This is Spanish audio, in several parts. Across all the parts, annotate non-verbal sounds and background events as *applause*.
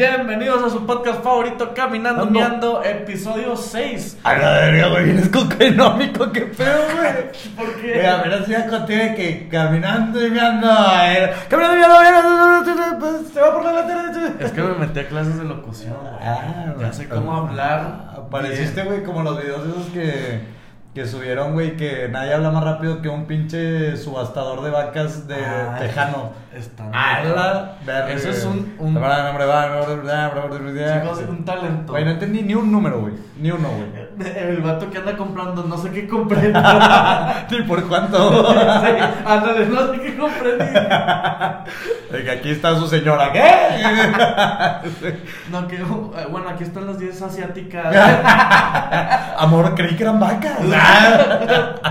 Bienvenidos a su podcast favorito, Caminando Ando. Meando, episodio 6. A la verga, güey, vienes con económico, qué feo, güey. ¿Por qué? a ver, así ya de que caminando y meando, eh, caminando y meando, pues, se va por la lateral. Es que me metí a clases de locución. güey. Ah, ya sé cómo hablar. Pareciste, bien. güey, como los videos esos que, que subieron, güey, que nadie habla más rápido que un pinche subastador de vacas de Tejano. Está A la verga. Eso es un- un- Chicos, un talento. Güey, no entendí ni un número, güey. Ni uno, güey. *laughs* El vato que anda comprando, no sé qué compré. *laughs* Ni por cuánto. *laughs* Sí, ándale, no sé qué compré. que aquí está su señora. ¿Qué? No, que, eh, bueno, aquí están las 10 asiáticas. Amor, creí que eran vacas.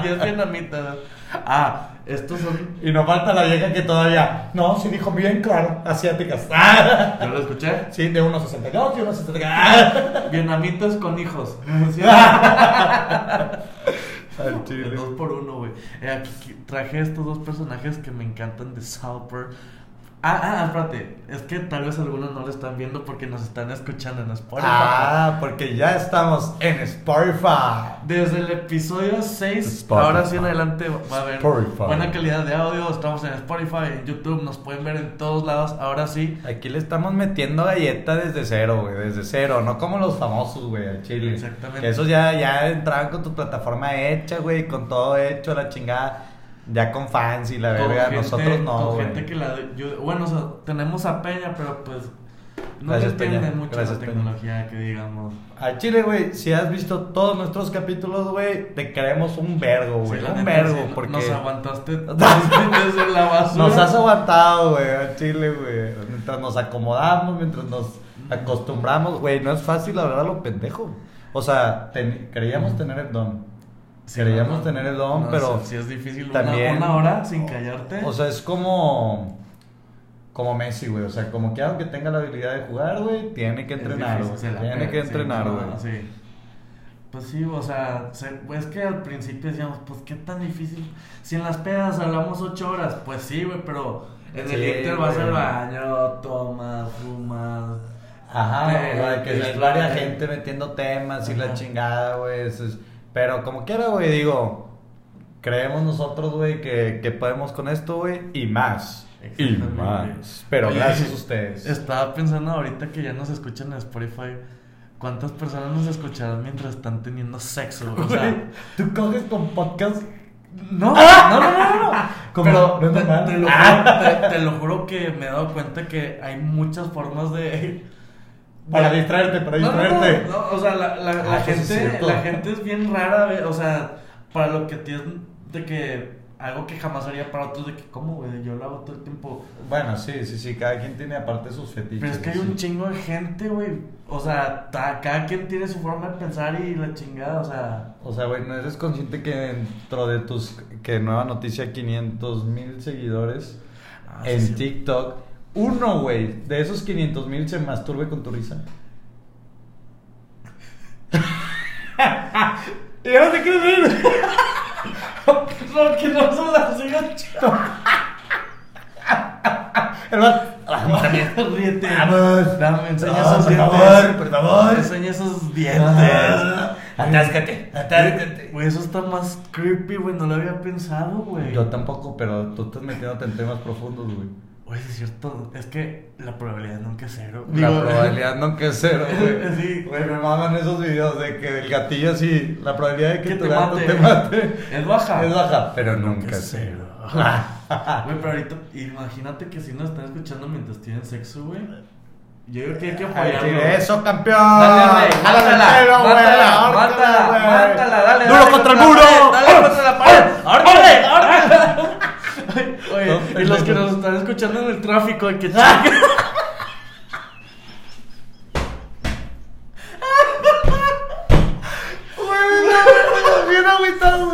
10 vietnamitas. Ah, estos son. Y nos falta la vieja que todavía. No, sí dijo bien claro. Asiáticas. Ah. ¿Ya lo escuché? Sí, de 1.62 y 1.63. *laughs* Vietnamitas con hijos. *laughs* ¿Sí? *laughs* Al chile. El dos por uno, güey. Eh, traje estos dos personajes que me encantan de South Park. Ah, ah, espérate. Es que tal vez algunos no lo están viendo porque nos están escuchando en Spotify. Ah, porque ya estamos en Spotify. Desde el episodio 6, Spotify. ahora sí en adelante va a haber Spotify. buena calidad de audio. Estamos en Spotify, en YouTube, nos pueden ver en todos lados. Ahora sí, Aquí le estamos metiendo galleta desde cero, güey, desde cero, no como los famosos, güey, al chile. Exactamente. Que esos ya, ya entraban con tu plataforma hecha, güey, con todo hecho, la chingada, ya con fans y la verga, nosotros no, con güey. gente que la. yo- bueno, o sea, tenemos a Peña, pero pues. No Gracias, le entiende Peña. mucho Gracias, la Peña. tecnología que digamos. Al chile, güey, si has visto todos nuestros capítulos, güey, te queremos un vergo, güey, Sí, un vergo, sí, porque Nos aguantaste *laughs* desde la basura. nos has aguantado, güey, al chile, güey, mientras nos acomodamos, mientras nos acostumbramos, güey, no es fácil hablar a lo pendejo. O sea, ten- creíamos tener el don. Queríamos tener el don, no, pero sí es difícil también una, hora sin callarte. O sea, es como como Messi, güey, o sea, como que aunque tenga la habilidad de jugar, güey, tiene que entrenar, güey. Tiene pega, que entrenar, güey. sí. Pues sí, o sea, se- pues que al principio decíamos, pues qué tan difícil. Si en las pedas hablamos ocho horas, pues sí, güey, pero en el Inter vas al baño, tomas, fumas. Ajá, güey, que es varias eh, gente metiendo temas y la chingada, güey. eso es- Pero como quiera, güey, digo, creemos nosotros, güey, que, que podemos con esto, güey, y más. Y más. Pero Oye, gracias a ustedes. Estaba pensando ahorita que ya nos escuchan en Spotify. ¿Cuántas personas nos escucharán mientras están teniendo sexo? güey? O sea, Güey, ¿Tú coges con podcast? No, *laughs* no, no, no, no. Como, Pero no te, te lo juro, *laughs* te- te lo juro que me he dado cuenta que hay muchas formas de. Para distraerte, para No, no, no, distraerte. no, o sea, la, la, la Ah, gente, la gente es bien rara, o sea, para lo que tienes de que algo que jamás haría para otros de que cómo, güey, yo lo hago todo el tiempo. Bueno, sí, sí, sí, cada quien tiene aparte sus fetiches. Pero es que hay sí. un chingo de gente, güey. O sea, ta- cada quien tiene su forma de pensar y la chingada, o sea. O sea, güey, ¿no eres consciente que dentro de tus... que nueva noticia, 500 mil seguidores ah, sí, en sí. TikTok, uno, güey, de esos 500 mil se masturbe con tu risa? *laughs* y ahora te quieres reír. *laughs* No, que no se la sigan El vato, *laughs* Ríete. Vamos. Dame, enseña esos por dientes. favor, por favor. Enseña esos dientes. Ah, Atáscate, atáscate. Güey, eso está más creepy, güey. No lo había pensado, güey. Yo tampoco, pero tú estás metiéndote en temas profundos, güey. Güey, es cierto. Es que la probabilidad nunca es cero. La probabilidad *laughs* nunca es cero, güey. Sí. Güey, me maman esos videos de que el gatillo así, la probabilidad de que, Que tu te gato mate. te mate Es baja. es baja, pero nunca es cero. *laughs* Güey, pero ahorita, imagínate que si nos están escuchando mientras tienen sexo, güey. Yo creo que hay que apoyarlo. eso, campeón. Dale, mátala, güey, mátala, mátala, güey. mátala, dale, Duro dale contra el muro. pared, Dale contra la pared. ¡Ahórcale! ¡Ahórcale! Y los que nos están escuchando en el tráfico, que *laughs* no, no, bien agüitado.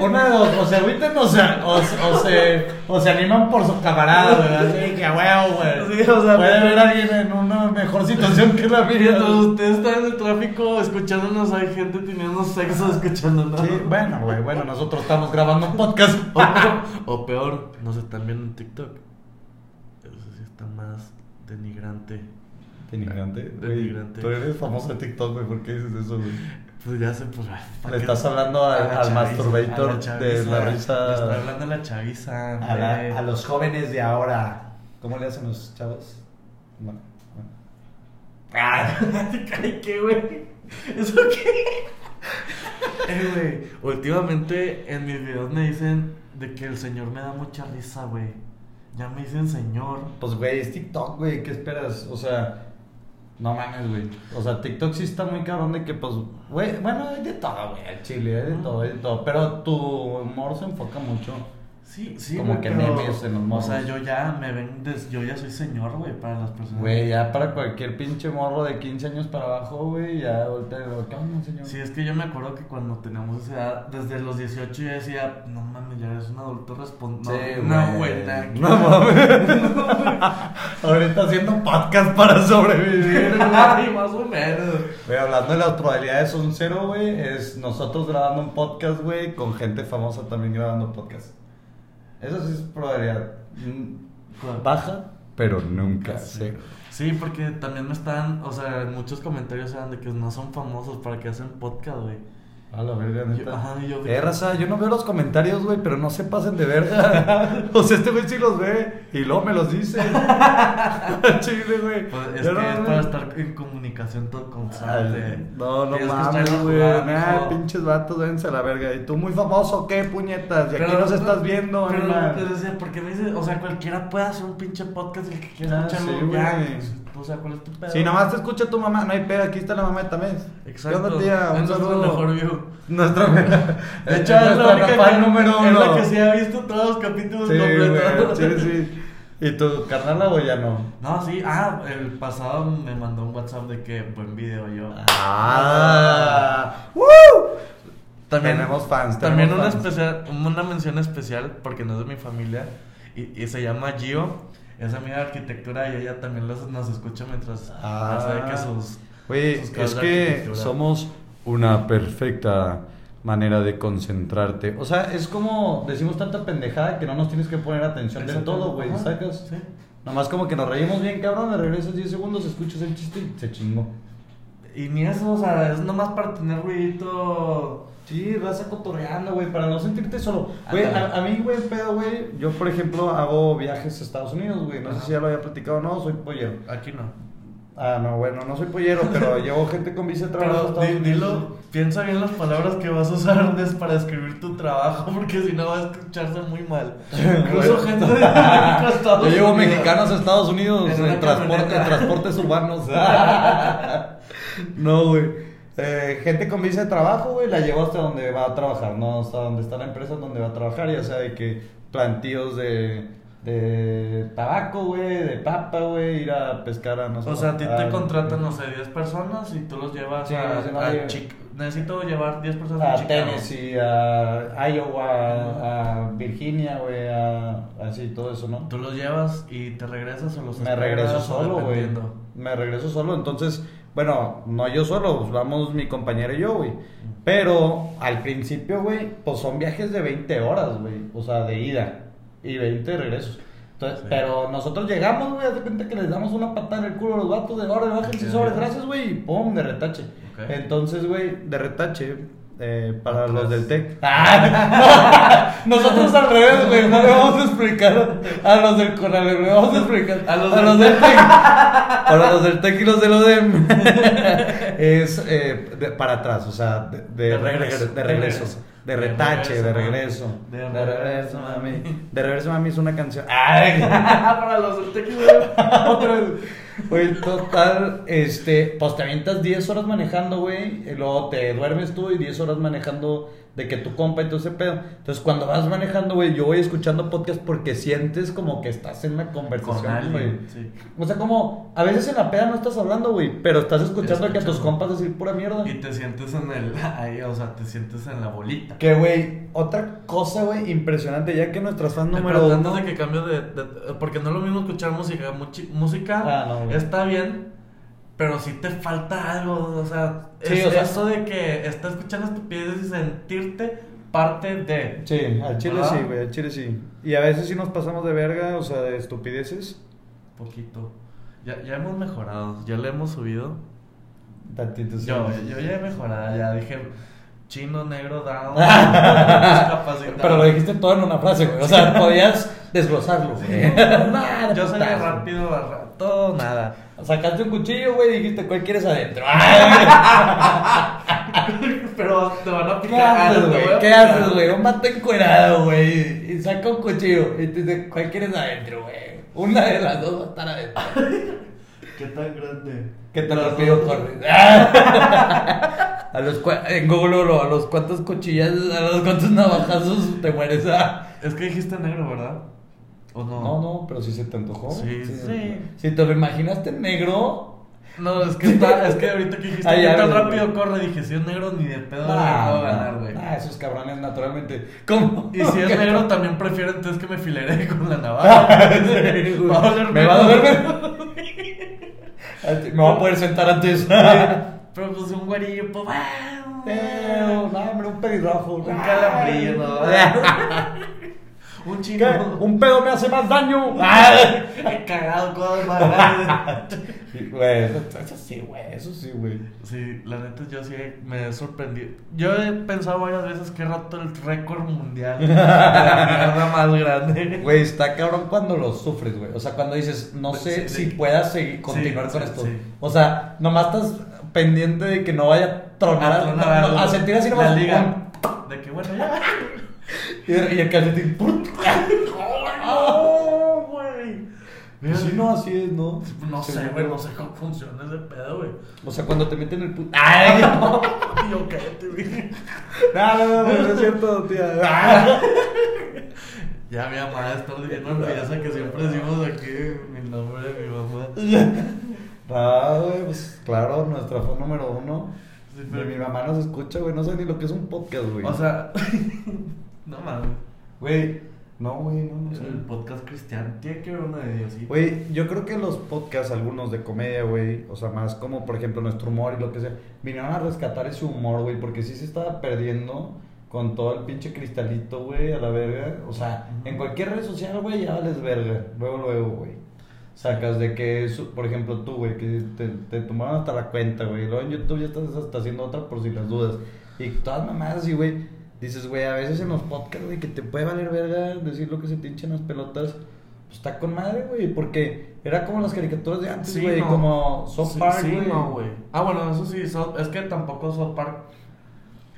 Una de dos, o se agüitan o se, o, o se, o se animan por su camarada, güey. Así que a huevo, güey. Sí, o sea, Puede pero- haber alguien en una mejor situación que la mía. Mientras ustedes están en el tráfico escuchándonos, hay gente teniendo sexo escuchándonos. Sí, bueno, güey, bueno, nosotros estamos grabando un podcast. *laughs* O, o peor, nos están viendo en TikTok. Eso sí está más denigrante. Denigrante. Denigrante. Tú eres famoso de TikTok, güey. ¿Por qué dices eso, güey? Pues ya sé, pues. ¿para Le estás hablando al- A la al chaviza, masturbator a de chaviza. la risa. Le estoy hablando a la chaviza. A, la- hombre. a los jóvenes de ahora. ¿Cómo le hacen los chavos? Bueno, bueno. Ay, ¿qué, güey? ¿Eso qué? Eh, güey, últimamente en mis videos me dicen de que el señor me da mucha risa, güey. Ya me dicen señor. Pues, güey, es TikTok, güey. ¿Qué esperas? O sea, no mames, güey. O sea, TikTok sí está muy cabrón de que, pues, güey, bueno, hay de todo, güey. El chile, hay de todo, hay de todo. Pero tu humor se enfoca mucho. Sí, sí, Como que pero- memes en los O morros. sea, yo ya me ven, des- yo ya soy señor, güey, para las personas. Güey, ya para cualquier pinche morro de 15 años para abajo, güey, ya voltea y digo, ¿qué onda, señor? Sí, es que yo me acuerdo que cuando teníamos esa edad, desde los 18 yo decía, no mames, ya eres un adulto responsable. Sí, no, güey. *laughs* No mames. Ahorita haciendo podcast para sobrevivir, *laughs* güey. Ay, más o menos. Güey, hablando de las probabilidades son cero, güey, es nosotros grabando un podcast, güey, con gente famosa también grabando podcast. Eso sí es probabilidad baja, pero nunca cero. Sí, porque también me están, o sea, muchos comentarios eran de que no son famosos para que hacen podcast, güey. A la verga, neta. Yo- ajá, yo- Eh, raza, yo no veo los comentarios, güey, pero no se pasen de verga. *laughs* o sea, este güey sí los ve y luego me los dice. *laughs* Chile, güey. Pues es Yo que no, es para estar en comunicación todo constante. Ay, No, no mames, güey. Nah, pinches vatos, váyanse a la verga. ¿Y tú muy famoso qué, puñetas? ¿Y aquí Pero- nos estás viendo, pero, pero, o sea, porque me dice, o sea, cualquiera puede hacer un pinche podcast y el que quiera Ah, escucharlo sí, ya. O sea, ¿cuál es tu pedo? Si nomás te escucha tu mamá, no hay pedo, aquí está la mamá de Tamés. Exacto. ¿Qué onda, tía? Un saludo. mejor view. Nuestra *laughs* De hecho, es la única número es la que sí ha visto todos los capítulos Sí, completos. sí, sí. ¿Y tu carnal o ya no? No, sí, ah, el pasado me mandó un WhatsApp de que buen video yo. Ah. ¡Woo! También, Tenemos fans, También tenemos una, fans. especial, una mención especial, porque no es de mi familia, y, y se llama Gio. Es amiga de arquitectura y ella también los- nos escucha mientras Ah. hace que sus. Sus es que somos una perfecta manera de concentrarte. O sea, es como decimos tanta pendejada que no nos tienes que poner atención del todo, güey, ¿sacas? sí. Nomás como que nos reímos bien, cabrón, le regresas 10 segundos, escuchas el chiste y se chingó. Y ni eso, o sea, es nomás para tener ruidito. Sí, raza cotorreando, güey, para no sentirte solo. Güey, a, a mí, güey, pedo, güey, yo, por ejemplo, hago viajes a Estados Unidos, güey, no sé si ya lo había platicado o no, soy pollero. Aquí no. Ah, no, bueno, no soy pollero, pero *laughs* llevo gente con visa de trabajo a Pero Unidos. dilo, piensa bien las palabras que vas a usar para describir tu trabajo, porque si no va a escucharse muy mal. *laughs* Incluso gente de México a Estados Yo llevo Unidos. mexicanos a Estados Unidos En en, transporte, en transportes urbanos. *laughs* no, güey. Eh, gente con visa de trabajo, güey, la llevo hasta donde va a trabajar, no hasta donde está la empresa donde va a trabajar, ya sea de que plantíos de, de tabaco, güey, de papa, güey, ir a pescar a no sé O sea, a ti te contratan, no sé, 10 personas y tú los llevas Sí, a, sí, no, a yo- Chic- Necesito llevar 10 personas a a. Tennessee, a Iowa, a, Virginia, güey, a así todo eso, ¿no? Tú los llevas y te regresas o los Me regreso solo, güey. Me regreso solo, entonces, bueno, no yo solo, pues vamos mi compañero y yo, güey. Pero al principio, güey, pues son viajes de 20 horas, güey. O sea, de ida y 20 de regresos. Entonces, Sí. pero nosotros llegamos, güey, de cuenta que les damos una patada en el culo a los vatos de ahora, bájense Ok. sobres, gracias, güey, y pum, de retache. Entonces, güey, de retache, eh, para Atrás. los del TEC. *laughs* Nosotros al revés, güey, no le vamos a explicar a los del Conalep, le vamos a explicar A los del del TEC. Para *laughs* los del TEC y los del ODEM. *laughs* es eh, de- para atrás, o sea, de, de De regreso, regreso. de regreso, de De retache, de regreso. De regreso, mami. De regreso, mami es una canción. Ay, Para los del tequila. otra vez. Güey, total, este, pues te avientas 10 horas manejando, güey, y luego te duermes tú y 10 horas manejando de que tu compa y todo ese pedo. Entonces, cuando vas manejando, güey, yo voy escuchando podcast porque sientes como que estás en una Con conversación, güey. sí. O sea, como a veces en la peda no estás hablando, güey, pero estás escuchando que a tus compas decir pura mierda. Y te sientes en el. *laughs* Ahí, o sea, te sientes en la bolita. Que, güey, otra cosa, güey, impresionante, ya que nuestras fans número uno... de que cambio de, de- Porque no es lo mismo escuchar música. muchi- música Ah, no, está bien, pero si te falta algo. O sea, Sí, es o sea- eso de que estás escuchando estupideces y sentirte parte de. Sí, al chile ¿Verdad? sí, güey, al chile sí. Y a veces sí nos pasamos de verga, o sea, de estupideces. Poquito. Ya, ya hemos mejorado, ya le hemos subido. Tantito, sí. Yo, yo ya he mejorado, ya dije chino, negro, down. *laughs* Pero lo dijiste todo en una frase, güey. O sea, podías desglosarlo, güey. Nada, *laughs* Yo soy de putazo. rápido, todo, nada. Sacaste un cuchillo, güey, y dijiste, ¿cuál quieres adentro? *laughs* Pero te van a ¿Qué picar. te ¿Qué haces, güey? Un vato encuerado, güey. Y saca un cuchillo. Y te dice, ¿cuál quieres adentro, güey? Una de las dos va a estar adentro. *laughs* ¿Qué tan grande? ¿Qué tan Las rápido dos. corres? *laughs* a los en Google, bro, a los cuantos cuchillas, a los cuantos navajazos te mueres. ah. Es que dijiste negro, ¿verdad? ¿O no? No, no, pero sí se te antojó. Sí, sí. Si te lo imaginaste negro. No, es que, *laughs* está, es que ahorita que dijiste Ah, que tan rápido güey. corre, dije, si es negro ni de pedo no Nah, puedo nah, ganar, güey. nah, esos cabrones naturalmente. ¿Cómo? Y si es *laughs* negro también prefiero entonces que me fileré *laughs* con la navaja. Sí, güey. Va a doler Me va a doler. Me voy a poder sentar antes. Pero pues un güerillo, pues Pero, bueno. no, hombre, un pelirrojo. Un calambrillo, ¿no? Un ¿Qué? chino. Un pedo me hace más daño. *laughs* He cagado cosas más *laughs* grandes. Güey, eso, eso sí, güey, eso sí, güey. Sí, la neta yo sí me he sorprendido. Yo he pensado varias veces que he roto el récord mundial de la mierda más grande. *laughs* Güey, está cabrón cuando lo sufres, güey. O sea, cuando dices, no sé Sí, si sí. puedas seguir, continuar Sí, con sí, esto. sí. O sea, nomás estás pendiente de que no vaya a tronar, A a, tronar no, no, a sentir así la nomás. liga. De que bueno, ya. Y, y el calcetín. *laughs* ¡Oh, güey! Pues sí, no, así es, ¿no? No sé, güey, no sé cómo funciona ese pedo, güey. O sea, cuando te meten el pu- *laughs* ¡Ay! No, yo, cállate, güey. no, no, no, no es cierto, tía. *laughs* Ya mi mamá está bien orgullosa que siempre decimos aquí mi nombre de mi mamá. Ah, güey, pues claro, nuestra fan número uno. Sí, pero- mi mamá nos escucha, güey. No sé ni lo que es un podcast, güey. O sea, no mames. güey, no, güey, no, no sé. El podcast cristiano tiene que ver uno de Dios, ¿sí? Güey, yo creo que los podcasts, algunos de comedia, güey, o sea, más como por ejemplo nuestro humor y lo que sea, vinieron a rescatar ese humor, güey, porque sí se estaba perdiendo con todo el pinche cristalito, güey, a la verga. O sea, en cualquier red social, güey, ya vales verga. Luego, luego, güey. Sacas de que, por ejemplo, tú, güey, que te, te tomaron hasta la cuenta, güey. Luego en YouTube ya estás hasta haciendo otra por si las dudas. Y todas mamadas así, güey. Dices, güey, a veces en los podcasts, güey, que te puede valer verga decir lo que se te hinchan las pelotas. Pues está con madre, güey. Porque era como las caricaturas de antes, Sí, güey. no. Como South Sí, Park, sí, güey. no, güey. Ah, bueno, eso sí, es que tampoco South Park.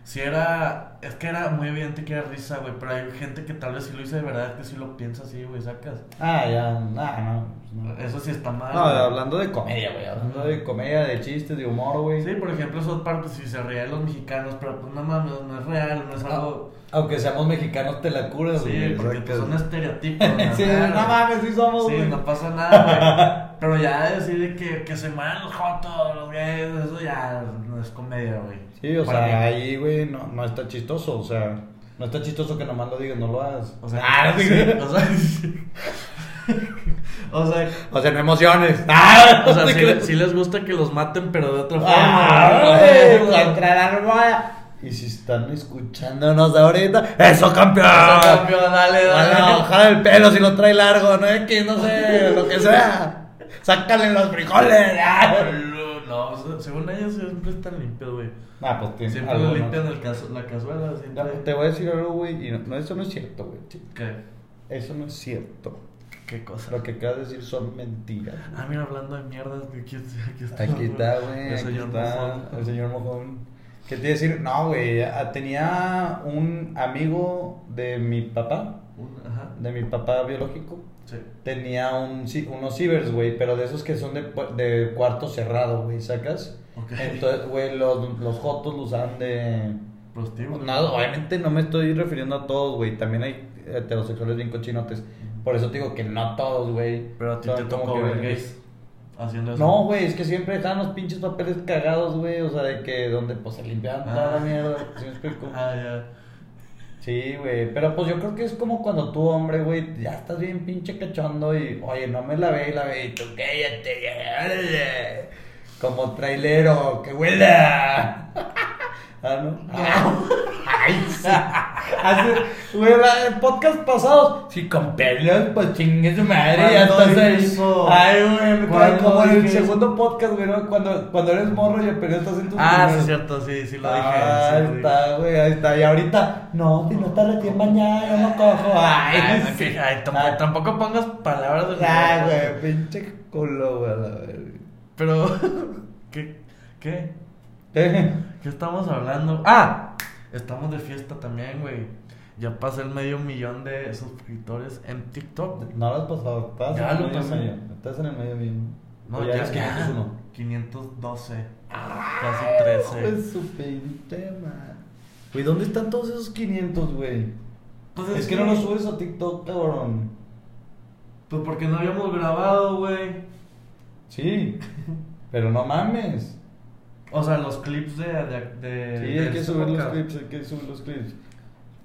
Sí era. Es que era muy evidente que era risa, güey. Pero hay gente que tal vez sí lo hizo de verdad, que sí lo piensa así, güey, sacas. Ah, ya, nah, no. pues no. Eso sí está mal. No, güey. hablando de comedia, güey. Hablando de comedia, de chistes, de humor, güey. Sí, por ejemplo, Park, pues sí se ríe de los mexicanos, pero pues no mames, no es real, no es algo. Aunque seamos mexicanos, te la curas, Sí, güey. porque pues, son estereotipos. *laughs* Sí, ¿verdad? no mames, sí somos, Sí, güey. no pasa nada, güey. *laughs* Pero ya decir de que, que se mueran los jotos, los gays, eso ya no es comedia, güey. Sí, o Para sea, mí. ahí, güey, no, no está chistoso, o sea, no está chistoso que nomás lo digas, no lo hagas. O sea, Ah, sí. o sea, sí. o sea, o sea, no emociones. Ah, *laughs* o sea, ¿te sí, crees? sí les gusta que los maten, pero de otra Ah, forma. güey, güey. contra la armada. Y si están escuchándonos ahorita, ¡eso campeón! Eso, campeón, dale, Dale, dale. ojalá el pelo si lo trae largo, no es que no sé, lo que sea. Sácale los frijoles. *laughs* Ah, No, o sea, según ellos siempre están limpios, güey. Ah, pues tiene Siempre lo limpian el caso, la cazuela, siempre. Te voy a decir algo, güey, y no, no, eso no es cierto, güey. ¿Qué? Eso no es cierto. ¿Qué cosa? Lo que acabas de decir son mentiras. Ah, mira, hablando de mierdas, aquí, aquí está. Aquí está, güey. El Aquí señor está Mojón. el señor Mojón. ¿Qué te iba a decir? No, güey. ah, Tenía un amigo de mi papá, Ajá. de mi papá biológico. Sí. Tenía un, unos cibers, güey, pero de esos que son de, de cuarto cerrado, güey, ¿sacas? Ok. Entonces, güey, los, los jotos los usan de... Prostíbulo. No, obviamente no me estoy refiriendo a todos, güey. También hay heterosexuales bien cochinotes. Por eso te digo que no todos, güey. Pero a ti te tocó que ver gays haciendo eso. No, güey, es que siempre dejaban los pinches papeles cagados, güey. O sea, de que donde pues se limpiaban toda la Ah. mierda. ¿Sí me explico? *laughs* Ah, ya. Sí, güey. Pero pues yo creo que es como cuando tú, hombre, güey, ya estás bien pinche cachondo y, oye, no me lavé y lavé y tú, cállate, ya. Como trailero, que huela. *laughs* ah, ¿no? Ah, Ay, sí. Hace, güey, en podcast pasados. Sí, con pelos, pues chingue su madre. Ya ¿Cuándo estás ahí. Ay, güey, ¿Cuándo como en el segundo podcast, güey, ¿no? Cuando, cuando eres morro y apenas estás en tus Ah, sí, es cierto, sí, sí lo dije. Ah, ahí dije. está, güey, ahí está. Y ahorita, no, si no estás recién bañada, yo no cojo. Ay, Ay, sí. ay, tampoco, Ah, tampoco pongas palabras de Ah, güey, pinche culo, güey, a la verga. Pero, *laughs* ¿qué? ¿Qué? ¿Qué? ¿Qué estamos hablando? ¡Ah! Estamos de fiesta también, güey. Ya pasé el medio millón de suscriptores en TikTok. No lo has pasado, estás Ya en el medio pasé. medio. Estás en el medio medio. No, ya, ya. 501. 512. Ah, Casi 13. Pues su pinche madre. Güey, ¿dónde están todos esos 500, güey? Pues Es que no los subes a TikTok, cabrón. Pues porque no habíamos grabado, güey. Sí, pero no mames. O sea, los clips de. de, de Sí, de hay que esta subir los clips, hay que subir los clips.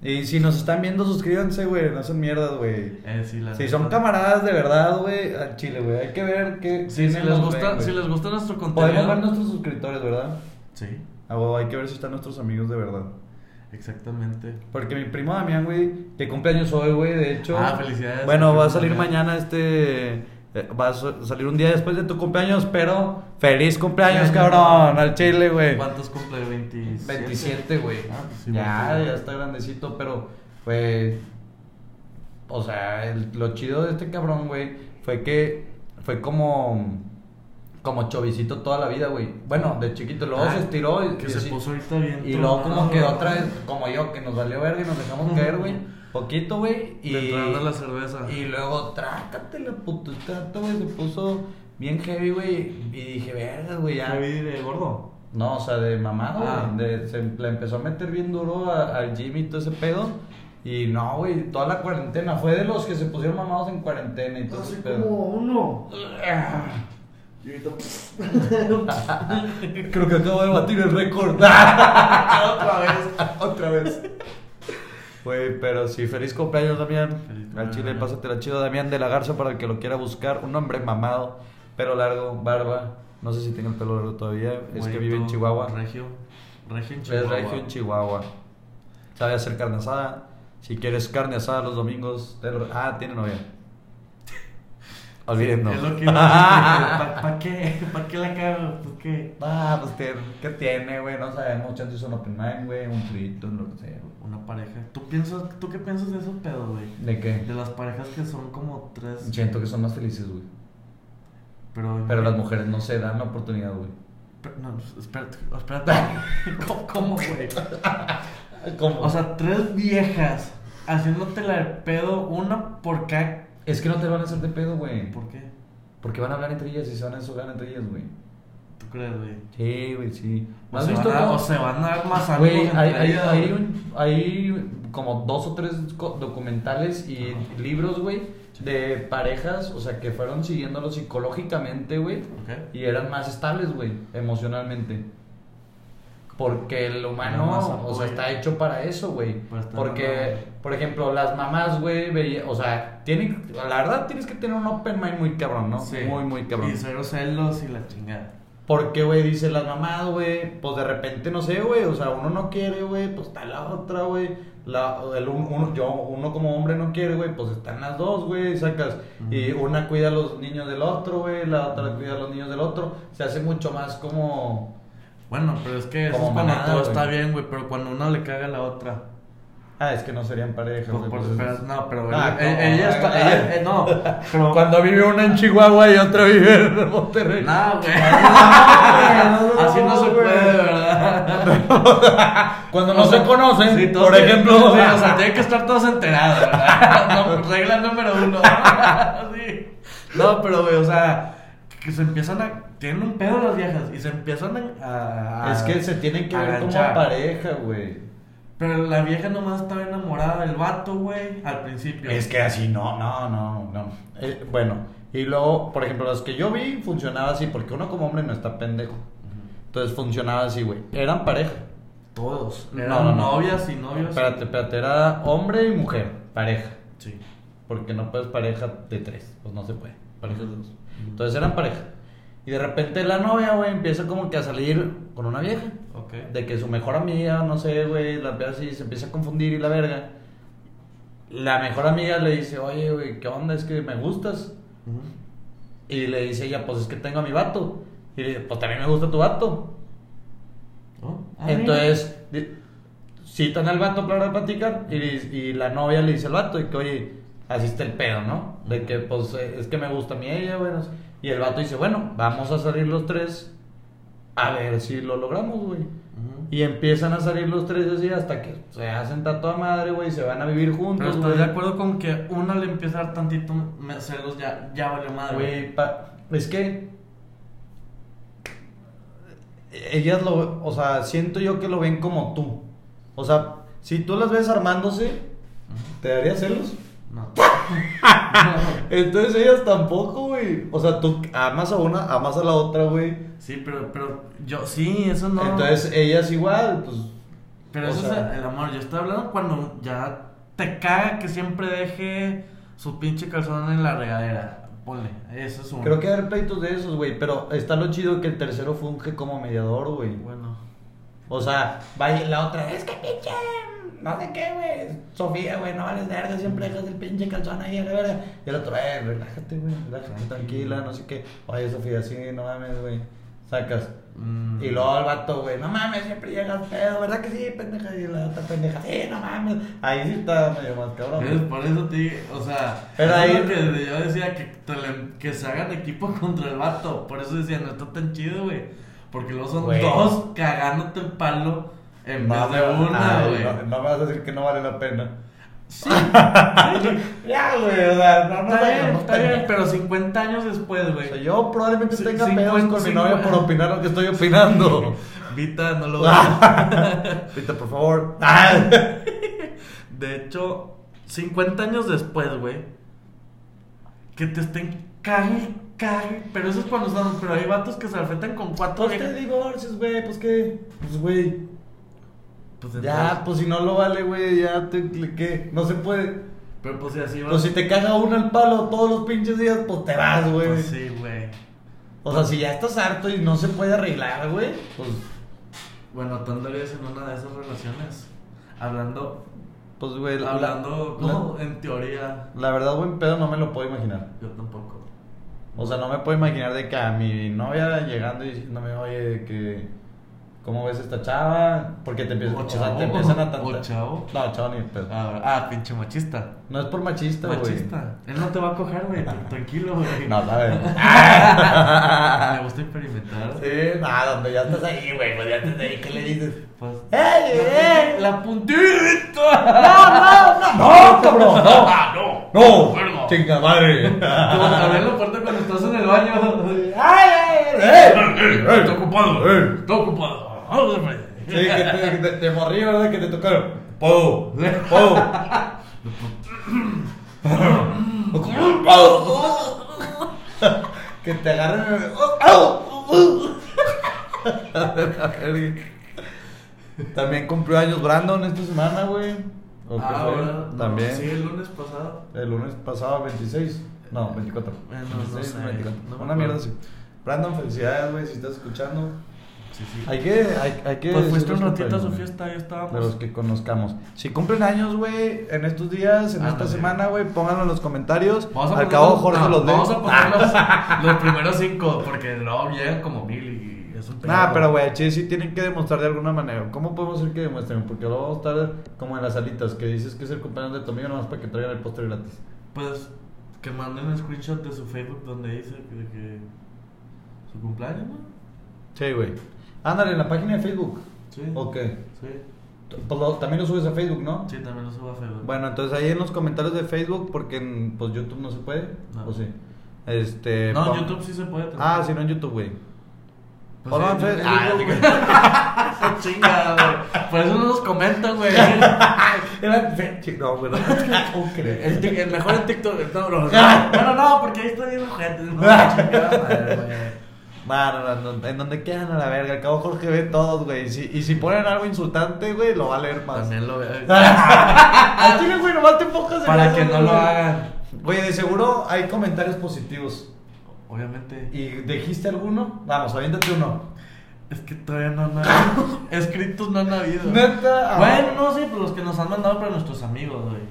Y si nos están viendo, suscríbanse, güey, no son mierdas, güey. Eh, sí, la Si son camaradas de verdad, güey, al chile, güey, hay que ver qué... Sí, si les, gusta, ven, si les gusta nuestro contenido. Podemos ver nuestros suscriptores, ¿verdad? Sí, Ah, hay que ver si están nuestros amigos de verdad. exactamente. Porque mi primo Damián, güey, que cumpleaños hoy, güey, de hecho. Ah, felicidades. Bueno, va a salir mañana este. Eh, Va a salir un día después de tu cumpleaños, pero feliz cumpleaños, cabrón, al chile, güey. ¿Cuántos cumple? 27. 27, güey. Ah, pues sí, ya, ya está grandecito, pero, pues. O sea, el- lo chido de este cabrón, güey, fue que fue como. Como chovicito toda la vida, güey. Bueno, de chiquito, luego Ah, se estiró y, Que y se así- puso ahorita bien. y luego como que güey. otra vez, como yo, que nos valió verga y nos dejamos caer, güey. Poquito, güey. Y, entrando la cerveza. y luego, trátate la puto trato, güey. Se puso bien heavy, güey. Y dije, verga, güey, ya. Heavy de gordo. No, o sea, de mamado, Ah. güey. De- Se le empezó a meter bien duro a- al gym y todo ese pedo. Y no, güey, toda la cuarentena. Fue de los que se pusieron mamados en cuarentena y todo ese pedo. uno. Y ahorita. *laughs* Creo que acabo de batir el récord. *laughs* Otra vez. Otra vez. Güey, pero sí, feliz cumpleaños, Damián. Feliz Al chile, pásatela chido, Damián de la Garza, para el que lo quiera buscar. Un hombre mamado, pelo largo, barba. No sé si tiene el pelo largo todavía. Es que vive en Chihuahua. Regio. Regio en Es Chihuahua. regio en Chihuahua. Sabe hacer carne asada. Si quieres carne asada los domingos. lo- Ah, tiene novia. *laughs* Olvídenlo. Es lo que ¿Para qué? ¿Para qué la cago? Pues qué. Ah, pues ¿qué tiene, güey? No sabemos. Chance es un open mind, güey. Un frito, lo que sea, güey. Una pareja. ¿Tú, piensas, ¿Tú qué piensas de esos pedos, güey? ¿De qué? De las parejas que son como tres. Siento que son más felices, güey. Pero, Pero las mujeres no se dan la oportunidad, güey. Pero, No, espérate, espérate. *laughs* ¿Cómo, güey? *laughs* ¿Cómo? O sea, tres viejas haciéndote la de pedo, una por cada. es que no te van a hacer de pedo, güey. ¿Por qué? Porque van a hablar entre ellas y se van a deshogar entre ellas, güey. ¿Tú crees, güey? Sí, güey, sí. ¿No O, has se visto a- cómo- o se van a dar más algo. Güey, hay, hay, hay, un- hay como dos o tres documentales y libros, güey, de parejas, o sea, que fueron siguiéndolo psicológicamente, güey, y eran más estables, güey, emocionalmente. Porque el humano, o sea, está hecho para eso, güey. Porque, por ejemplo, las mamás, güey, o sea, tienen, la verdad tienes que tener un open mind muy cabrón, ¿no? Sí. Muy, muy cabrón. Y cero celos y la chingada. Porque, güey, dice las mamás, güey, pues de repente, no sé, güey, o sea, uno no quiere, güey, pues está la otra, güey. La, el un- uno, yo, uno como hombre no quiere, güey, pues están las dos, güey, sacas. Y una cuida a los niños del otro, güey, la otra cuida a los niños del otro. Se hace mucho más como... Bueno, pero es que eso es cuando todo está bien, güey. Pero cuando uno le caga a la otra. Ah, es que no serían pareja, Pues, por no, pero Ah, ella, ella está. Ella, eh, no, pero. Cuando vive una en Chihuahua y otra vive en Monterrey. No, güey. no, *laughs* Así no se puede, ¿verdad? *laughs* Cuando no O sea, se conocen, sí, por ejemplo. sí, o sea, *laughs* tienen que estar todos enterados, ¿verdad? No, regla número uno. Sí. No, pero, güey, o sea, que se empiezan a. Tienen un pedo las viejas y se empiezan a. a- es que se tienen que ver como pareja, güey. Pero la vieja nomás estaba enamorada del vato, güey, al principio. Es que así no, no, no, no. Eh, bueno, y luego, por ejemplo, los que yo vi funcionaba así, porque uno como hombre no está pendejo. Entonces funcionaba así, güey. Eran pareja. Todos. No, Eran no, no. novias y novios. Espérate, espérate, era hombre y mujer, pareja. Sí. Porque no puedes pareja de tres, pues no se puede. Pareja de dos. Entonces eran pareja. Y de repente la novia, güey, empieza como que a salir con una vieja. Ok. De que su mejor amiga, no sé, güey, la ve así, se empieza a confundir y la verga. La mejor amiga le dice, oye, güey, ¿qué onda? Es que me gustas. Ujú. Y le dice ella, pues es que tengo a mi vato. Y le dice, pues también me gusta tu vato. ¿No? Ah, Entonces, citan al vato para platicar y, y la novia le dice al vato y que, oye, así está el pedo, ¿no? De que, pues, eh, es que me gusta a mí ella, bueno. Y el vato dice, bueno, vamos a salir los tres a ver si lo logramos, güey. Y empiezan a salir los tres así hasta que se hacen a madre, güey, y se van a vivir Pero juntos, estoy güey. de acuerdo con que uno le empieza a dar tantito celos, ya, ya valió madre. Güey, pa- es que ellas lo, o sea, siento yo que lo ven como tú. O sea, si tú las ves armándose, ¿te daría celos? No. *laughs* Entonces ellas tampoco, güey. O sea, tú amas a una, amas a la otra, güey. Sí, pero, pero yo, sí, eso no. Entonces ellas igual, pues. Pero eso sea- es el amor. Yo estoy hablando cuando ya te caga que siempre deje su pinche calzón en la regadera. Ponle, eso es un. Creo que hay pleitos de esos, güey. Pero está lo chido que el tercero funge como mediador, güey. Bueno. O sea, vaya la otra, es que pinche, no sé qué, güey. Sofía, güey, no vales verga, siempre dejas el pinche calzón ahí a la verga. Y el otro, eh, relájate, güey, relájate, tranquila, no sé qué. Oye, Sofía, sí, no mames, güey. Sacas. Mm. Y luego el vato, güey, no mames, siempre llegas pedo, ¿verdad que sí, pendeja? Y la otra pendeja, sí, no mames. Ahí sí está medio más cabrón. Güey. Por eso te o sea, Pero es ahí- que yo decía que, te le- que se hagan equipo *laughs* contra el vato. Por eso decía, no está tan chido, güey. Porque luego son dos cagándote el palo en vez de una, güey. no, no me vas a decir que no vale la pena. Sí, *laughs* Ya, güey, o sea, no, no está bien, está bien, pero 50 años después, O güey. sea, yo probablemente tenga pedos con mi novia por opinar lo que estoy opinando. *laughs* Vita, no lo *laughs* Pita, por favor. De hecho, 50 años después, güey, que te estén cague, cague. Pero eso es cuando estamos. Pero hay vatos que se enfrentan con cuatro Pues te viejas. divorcias, güey, pues qué. Pues, güey. Pues Ya, pues si no lo vale, güey, ya te. ¿Qué? No se puede. Pero pues si así va. Pues si te caga uno al palo todos los pinches días, pues te vas, güey. Pues sí, güey. O sea, si ya estás harto y no se puede arreglar, güey, pues. Bueno, tú andarías en una de esas relaciones. Hablando. Pues, güey. la- hablando, la- no, en teoría. La verdad, buen pedo no me lo puedo imaginar. Yo tampoco. O sea, no me puedo imaginar de que a mi novia llegando y diciéndome, oye, que. ¿Cómo ves esta chava? Porque te empiezan, O o sea, chavo. te empiezan a O tantar. chavo. No, chavo ni pedo. Ah, ah, pinche machista. No es por machista, güey. Machista. Él no te va a coger, güey. Tranquilo, güey. No, sabes. Me gusta experimentar. Sí, nada, donde ya estás ahí, güey, pues ya estás ahí, ¿qué le dices? Pues. ¡Ey, ey! La puntita. ¡No, no, no! ¡No, cabrón! ¡No! Ah, no. ¡No! Verga. ¡Chinga madre! Como abrir la puerta cuando estás en el baño. ¡Ay, ay, ay! Está ocupado. Está ocupado. Sí, que te, te, te morrí, ¿verdad? Que te tocaron. ¡Puedo! ¡Puedo! *laughs* que te agarren. También cumplió años Brandon esta semana, güey. ¿O qué Ah, fue? ahora, no, También. Sí, el lunes pasado. El lunes pasado, 26. No, 24. Bueno, no 26, sé, 24. no me Una mierda así. Brandon, felicidades, güey, si estás escuchando. Sí, sí. Hay que. Hay, hay que Pues fuiste un ratito a su fiesta, ya De los estábamos. que conozcamos. Si cumplen años, güey, en estos días, en esta semana, güey, pónganlo en los comentarios. Vamos a Al cabo, Jorge no, los. Vamos a poner los, *laughs* los primeros cinco, porque luego llegan como mil y es un. Nah, pero güey, che, sí tienen que demostrar de alguna manera. ¿Cómo podemos hacer que demuestren? Porque luego vamos a estar como en las salitas, que dices que es el cumpleaños de tu amigo nomás para que traigan el postre gratis. Pues que manden un screenshot de su Facebook donde dice que, que su cumpleaños, ¿no? Sí, güey. Ándale, en la página de Facebook. Sí. Ok. Sí. Pues lo- también lo subes a Facebook, ¿no? Sí, también lo subo a Facebook. Bueno, entonces ahí en los comentarios de Facebook, porque en pues, YouTube no se puede. No. ¿O sí? Este. no, en YouTube sí se puede. también. Ah, sí, no en YouTube, güey. Pues sí. Ah, *laughs* güey. Chingada, güey. Por eso no nos comentan, güey. *laughs* Era No, güey. El, el mejor en TikTok. No. *laughs* Bueno, no, porque ahí está bien gente. No, chingada madre, güey. No, en donde quedan a la verga. Al cabo Jorge ve todos, güey. Y si, y si ponen algo insultante, güey, lo va a leer más. También lo veo. *laughs* *laughs* Al chile, güey, nomás te enfocas en Para eso, que no güey. lo hagan. Güey, de seguro hay comentarios positivos. obviamente. ¿Y dijiste alguno? Vamos, aviéntate uno. Es que todavía no han habido. *laughs* Escritos no han habido. Neta. Bueno, no, sí, pues los que nos han mandado para nuestros amigos, güey.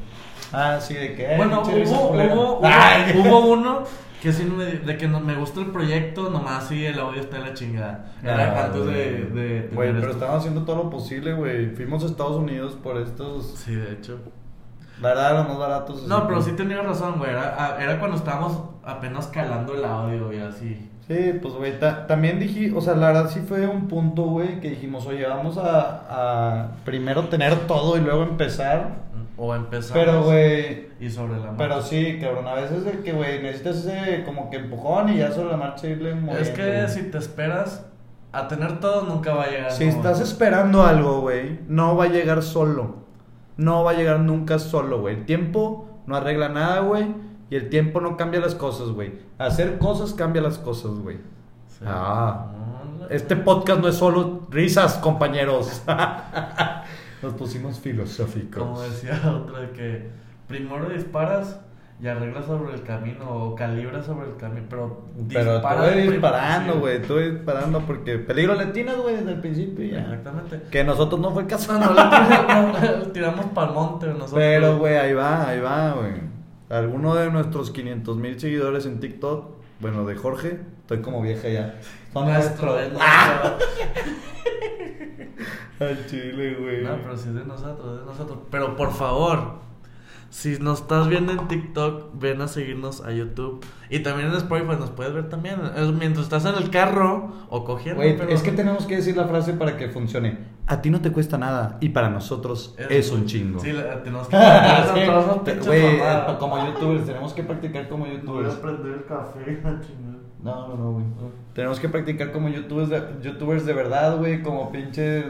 Ah, sí, de que. Bueno, pinche risa hubo, hubo, hubo, hubo uno que sí me, de que no, me gusta el proyecto, nomás sí el audio está en la chingada. Era Ah, antes de, güey. de, de Güey, tener pero estamos haciendo todo lo posible, güey. Fuimos a Estados Unidos por estos. Sí, de hecho. ¿Verdad? Los más baratos. No, pero sí tenías razón, güey. Era, era cuando estábamos apenas calando el audio y así. Sí, pues, güey, ta- también dije, o sea, la verdad sí fue un punto, güey, que dijimos, oye, vamos a, a primero tener todo y luego empezar. O empezamos. Pero, güey, Y sobre la pero marcha. sí, cabrón, a veces de que, güey, necesitas ese como que empujón y ya sobre la marcha irle moviendo. Es que si te esperas a tener todo, nunca va a llegar. Si ¿no? estás esperando algo, güey, no va a llegar solo. No va a llegar nunca solo, güey. El tiempo no arregla nada, güey. Y el tiempo no cambia las cosas, güey. Hacer cosas cambia las cosas, güey. Sí. Ah. Este podcast no es solo risas, compañeros. *laughs* Nos pusimos filosóficos. Como decía otro, de que primero disparas y arreglas sobre el camino o calibras sobre el camino, pero Pero prim- disparando, güey. Estuve disparando porque peligro le atinas, güey, desde el principio ya. Exactamente. Que nosotros no fue el caso. No, no, le tiramos, *laughs* pa'l monte nosotros. Pero, güey, ahí va, ahí va, güey. Alguno de nuestros 500 mil seguidores en TikTok, bueno, de Jorge, estoy como vieja ya. Son Nuestro, es ¡Ah! nuestro. *laughs* Al chile, güey. No, pero si es de nosotros, es de nosotros. Pero por favor, si nos estás viendo en TikTok, ven a seguirnos a YouTube. Y también en Spotify nos puedes ver también. Es mientras estás en el carro o cogiendo. Güey, pero- es que tenemos que decir la frase para que funcione. A ti no te cuesta nada y para nosotros es, un chingo. Sí, tenemos que. *laughs* Pinches Güey, eh, como youtubers, tenemos que practicar como Voy youtubers. a prender el café. *laughs* No, no, no, güey. Tenemos que practicar como youtubers de, youtubers de verdad, güey, como pinche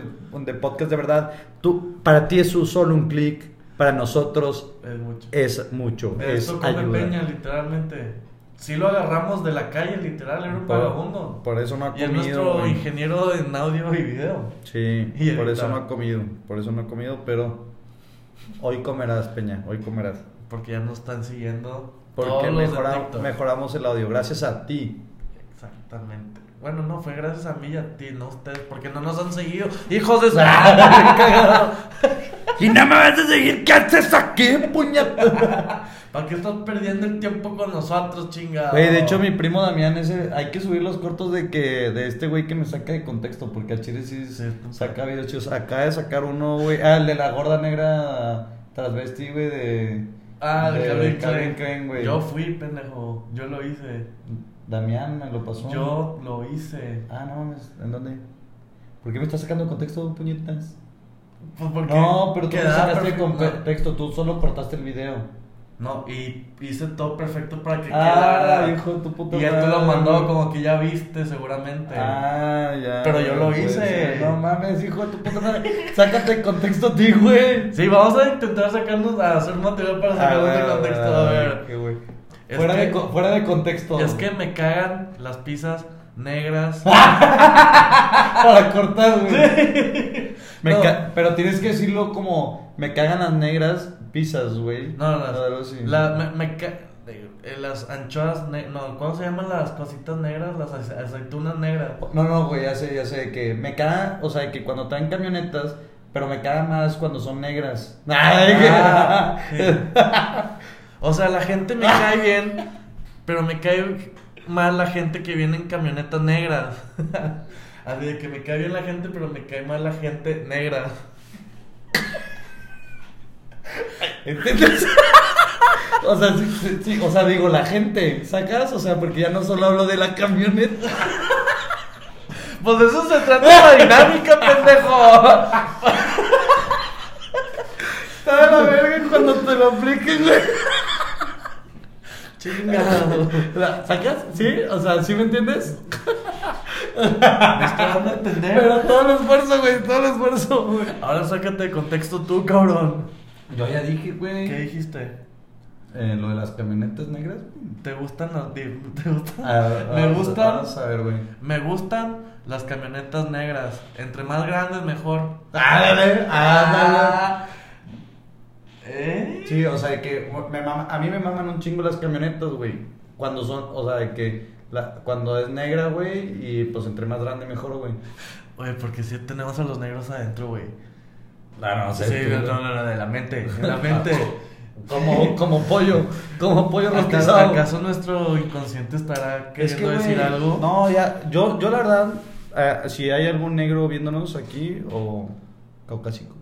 de podcast de verdad. Tú, para ti es solo un clic, para nosotros Es mucho. es mucho, De es esto come ayuda. Peña, literalmente. Si lo agarramos de la calle, literal, era un vagabundo. Por, por eso no ha Y es comido. nuestro güey. ingeniero en audio y video. Sí, Y por eso no ha comido, por eso no ha comido, pero hoy comerás, Peña, hoy comerás. Porque ya nos están siguiendo. Porque todos los de mejoramos el audio, gracias a ti. Exactamente. Bueno, no, fue gracias a mí y a ti, no a ustedes, porque no nos han seguido. ¡Hijos de su *laughs* Y no me vas a seguir, ¿qué haces aquí, puñeta? ¿Para qué estás perdiendo el tiempo con nosotros, chingado? Güey, de hecho, mi primo Damián, ese, hay que subir los cortos de que de este güey que me saca de contexto, porque al chile sí, Sí, saca videos chidos. Acaba de sacar uno, güey. Ah, el de la gorda negra transvesti, güey, de. Ah, de, Calvin Klein. Klein, güey. Yo fui, pendejo. Yo lo hice. Damián me lo pasó. Yo lo hice. Ah, no mames, ¿en dónde? ¿Por qué me estás sacando de contexto, puñetas? Pues porque No, pero tú no sacaste de contexto, tú solo cortaste el video. No, y hice todo perfecto para que Ah, quedara. hijo de tu puta Y él te lo mandó como que ya viste, seguramente. Ah, ya. Pero yo lo hice. ser. No mames, hijo de tu puta madre. Sácate de contexto a ti, güey. Sí, vamos a intentar sacarnos a hacer material para sacarnos de Ah, contexto. ah, A ver. qué güey. Fuera, que- de, fuera de contexto. Es que me cagan las pizzas negras. *laughs* Para cortar, güey. Me No. ca- Pero tienes que decirlo como: Me cagan las negras pizzas, güey. No, no, Algo así. la, me, me ca- eh, las anchoas, no, ¿cómo se llaman las cositas negras? Las ace- aceitunas negras. No, no, güey, ya sé, ya sé. Que me caga, o sea, que cuando traen camionetas. Pero me caga más cuando son negras. Ah, sí. O sea, la gente me cae *laughs* bien, pero me cae mal la gente que viene en camionetas negras. *laughs* Así de que me cae bien la gente, pero me cae mal la gente negra. *laughs* ¿Entiendes? O sea, sí, sí, sí, o sea, digo, la gente, ¿sacas? O sea, porque ya no solo hablo de la camioneta. Pues de eso se trata la dinámica, pendejo. Está de la verga cuando te lo apliquen, güey. Chingado. ¿Sacas? ¿Sí? O sea, ¿sí me entiendes? Me estoy dando a entender. Pero todo el esfuerzo, güey, todo el esfuerzo, güey. Ahora sácate de contexto tú, cabrón. Yo ya dije, güey. ¿Qué dijiste? Eh, lo de las camionetas negras. ¿Te gustan las ¿Te gustan? A ver, *laughs* me vamos- gustan. Vamos a ver, güey. Me gustan las camionetas negras. Entre más grandes, mejor. Ándale, ándale. ¿Eh? Sí, o sea, de que me mama- a mí me maman un chingo las camionetas, güey. Cuando son, o sea, de que La- cuando es negra, güey, y pues entre más grande mejor, güey. Oye, porque sí tenemos a los negros adentro, güey. Ah, no Sí, no, no, no, de la mente, de la *laughs* mente. Como, como pollo, como pollo ¿Acaso, acaso nuestro inconsciente estará queriendo decir algo? No, ya, yo, yo la verdad, eh, si hay algún negro viéndonos aquí, o caucásico.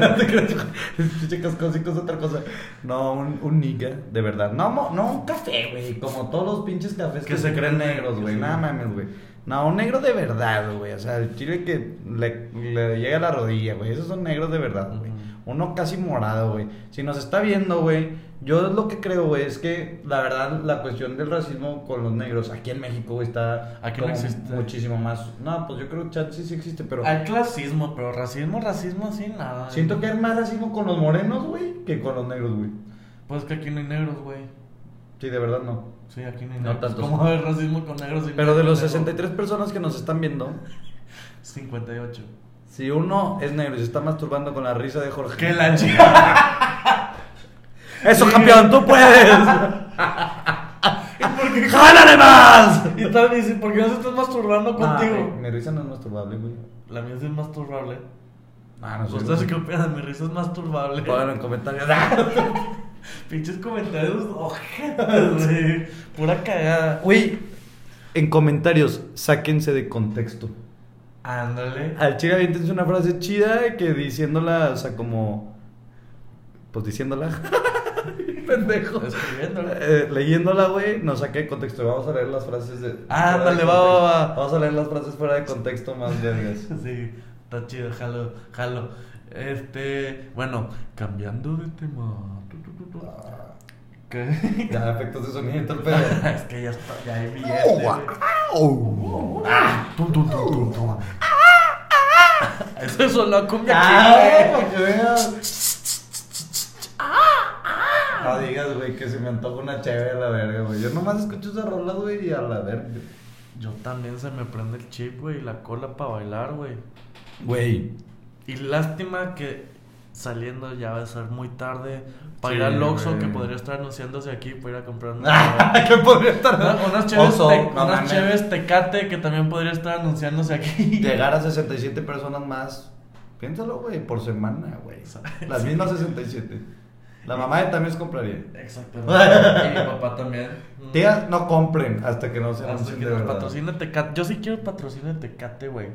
no te creas, pinche caucásico es otra cosa. No, un, un nigga, de verdad. No, no un café, güey, como todos los pinches cafés que, Que se creen negros, güey. Nada mames, güey. No, un negro de verdad, güey. O sea, el chile que le, le llega a la rodilla, güey. Esos son negros de verdad, güey. Uno casi morado, güey. Si nos está viendo, güey, yo lo que creo, güey, es que la verdad la cuestión del racismo con los negros aquí en México, güey, está Aquí no como existe. muchísimo más. No, pues yo creo que chance sí existe, pero Hay clasismo, pero racismo, racismo, sí, nada. siento que hay más racismo con los morenos, güey, que con los negros, güey. Pues que aquí no hay negros, güey. Sí, de verdad no. Sí, aquí no hay No negros. tantos. ¿Cómo va a haber racismo con negros? y Pero de los negros? 63 personas que nos están viendo, *laughs* 58. si uno es negro y se está masturbando con la risa de Jorge. Que la *laughs* chica. ¡Eso, campeón! ¡Tú puedes! ¡Jálale más! Y tal dice, ¿por qué no se estás masturbando contigo? Ah, mi risa no es masturbable, güey. La mía sí es masturbable. Ah, no sé. ¿Ustedes qué opinan? Mi risa es masturbable. Pónganlo en comentarios. *laughs* Pinches comentarios ojetes, güey. Pura cagada. Güey, en comentarios, sáquense de contexto. Ándale. Al chile aviéntense una frase chida que diciéndola, o sea, como. Pues diciéndola. *laughs* Pendejo. Escribiéndola. Eh, leyéndola, güey, no saqué de contexto. Vamos a leer las frases de. Ándale, fuera de va, va, va. Vamos a leer las frases fuera de contexto más vergas. *laughs* Sí, está chido, jalo, jalo. Este, bueno, cambiando de tema. Tu, tu, tu, tu. ¿Qué? Ya, efectos de sonido *laughs* todo el pedo. es que ya está, ya hay billete. güey. Tum, tum, tum, tum, tum. Eso es solo cumbia Ah, No digas, güey, que se me antoja una chévere a la verga, güey. Yo nomás escucho esa rola, güey, y a la verga. Yo también se me prende el chip, güey, y la cola para bailar, güey. Güey. Y lástima que saliendo ya va a ser muy tarde para Sí, ir al Oxxo que podría estar anunciándose aquí para ir a comprar una *laughs* ¿Qué podría estar? Una- unas cheves, Oso, te- no unas mames. cheves tecate que también podría estar anunciándose aquí. Llegar a 67 personas más. Piénsalo, güey, por semana, güey. Las mismas *laughs* 67. La mamá de Tamis compraría. Exactamente. y mi papá también. *laughs* Tías, no compren hasta que no se Hasta que de nos verdad. patrocine Tecate. Yo sí quiero patrocinio de Tecate, güey.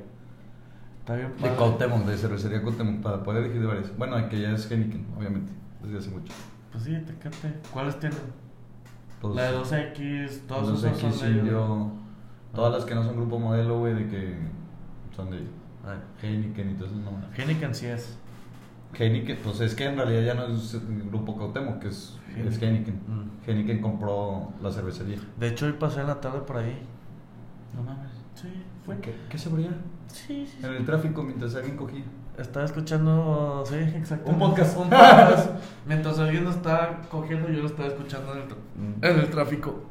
Está bien De padre. Cuauhtémoc, de cervecería Cuauhtémoc, para poder elegir de varias. Bueno, que ya es Heineken, obviamente, desde hace mucho. Pues sí, Tecate. ¿Cuáles tienen? Pues, La de 12X, todos los esos son X, de ellos. Todas las que no son grupo modelo, güey, de que son de Ay, Heineken y todo eso, no. Heineken sí es. Heineken, pues es que en realidad ya no es el grupo Cuauhtémoc, que es, es Heineken. Mm. Heineken compró la cervecería. De hecho, hoy pasé en la tarde por ahí. No mames. Sí, fue. ¿Qué, qué se abría? Sí, sí. En el tráfico mientras alguien cogía. Estaba escuchando, sí, exacto. Un podcast. Un *laughs* podcast. Mientras alguien lo estaba cogiendo, yo lo estaba escuchando en el, tra- Mm. en el tráfico.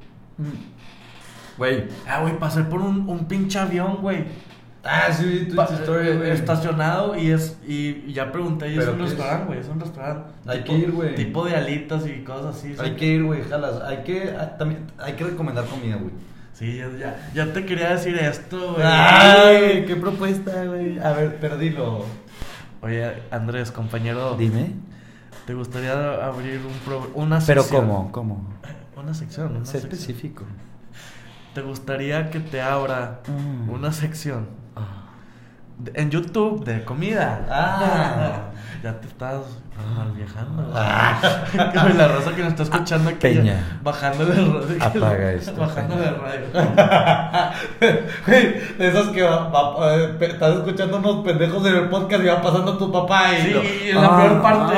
Güey. Ah, güey, pasé por un, un pinche avión, güey. Ah, sí, tu historia, güey. Estacionado y es y, y ya pregunté, y es ¿Pero un restaurante, güey, es un restaurante. Hay Tipo- que ir, güey. Tipo de alitas y cosas así. Hay que ir, güey, jalas. Hay que, ah, también, hay que recomendar comida, güey. Sí, ya, ya, ya te quería decir esto, güey. Ay, qué propuesta, güey. A ver, pero dilo. Oye, Andrés, compañero, Dime. ¿te gustaría abrir un pro- una Pero sección? ¿cómo? ¿Cómo? *clears throat* Una sección, una Sé sección. específico. ¿Te gustaría que te abra Mm. una sección en YouTube de comida? Ah. *laughs* ya te estás mal viajando. *laughs* Ah. la raza que nos está escuchando aquí. Peña. Bajando del radio. Apaga esto, Bajando del radio. *laughs* De esos que va- va- eh, estás escuchando unos pendejos en el podcast y va pasando tu papá y. Sí, lo- en la peor parte.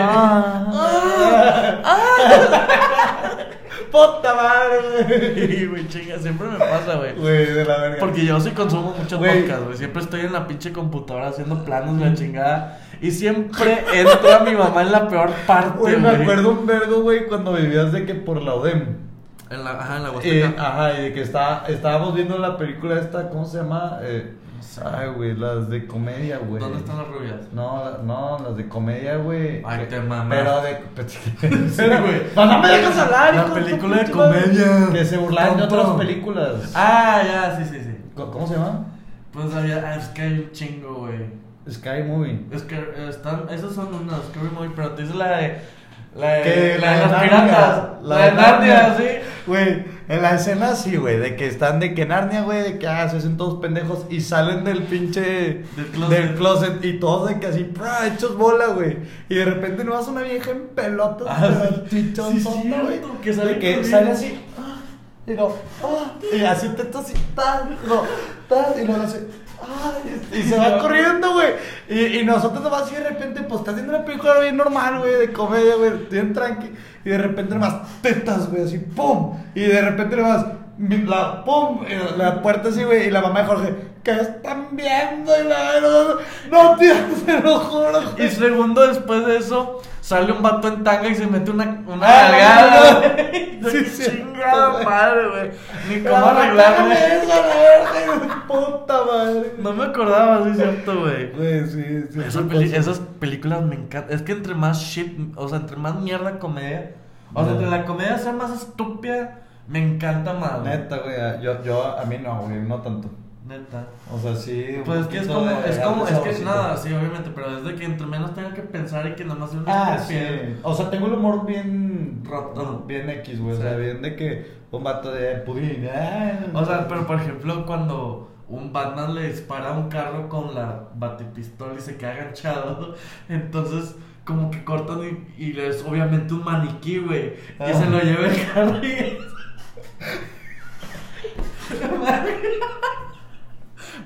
¡Puta madre! *laughs* Güey, chinga, siempre me pasa, güey. Güey, de la verga. Porque yo sí consumo Güey. podcasts, güey. Siempre estoy en la pinche computadora haciendo planos de la chingada. Y siempre entra mi mamá en la peor parte, Güey, me acuerdo un vergo, güey, cuando vivías de que por la UDEM. En la, ajá, en la Eh, Huasteca. ajá, y de que está, estábamos viendo la película esta, ¿cómo se llama? Eh. Ay, güey, las de comedia, güey. ¿Dónde están las rubias? No, la- no, las de comedia, güey. Ay, te mamas. Pero de. *laughs* Sí, güey. No, no me dejas hablar, La película de comedia. Que se burlan de otras películas. Ah, ya, sí, sí, sí. ¿Cómo se llama? Pues había, ah, hay un chingo, güey. Sky Movie. Es que eh, están, esas son unas Scary Movie, pero te dice la de. La de, la de las piratas. La, de Narnia, sí. Güey, en la escena sí, güey, de que están de que Narnia, güey, de que ah, se hacen todos pendejos y salen del pinche Del closet. del closet y todos de que así, ¡pra! hechos bola, güey. Y de repente no vas una vieja en pelotas, Ah, sí. güey. que sale que sale así, ah, y no, ah, y así te así, tal, no, tal, y luego hace, ay, y se va corriendo, güey. Y, y nosotros nomás así de repente, pues está haciendo una película bien normal, güey, de comedia, güey, bien tranqui. Y de repente nomás tetas, güey, así, ¡pum! Y de repente nomás, la ¡pum! y la puerta así, güey, y la mamá de Jorge, ¿qué están viendo? Y la no, no, tío, *laughs* te lo juro, Y güey. segundo después de eso, sale un vato en tanga y se mete una, una Ah, nalgada, no. *laughs* Sí, chingada güey. madre, güey. Ni cómo arreglarme. puta madre. No me acordaba, sí, cierto, güey. Güey, sí, sí. Esa peli- esas películas me encantan. Es que entre más shit, o sea, entre más mierda comedia, o sea, entre la comedia sea más estúpida, me encanta más. güey. Neta, güey, yo, yo, a mí no, güey, no tanto. Neta. O sea, sí. Pues es que es como, de es como, es que nada, sí, obviamente, pero es de que entre menos tenga que pensar y que nada más sea un Ah, sí. O sea, tengo el humor bien. Roto. Bien X, güey. Sí. O sea, bien de que un vato de pudín. ah, O sea, pero por ejemplo, cuando un Batman le dispara a un carro con la batipistola y se queda agachado, *laughs* entonces como que cortan y, y es obviamente un maniquí, güey, y Ah. se lo lleva el carro y...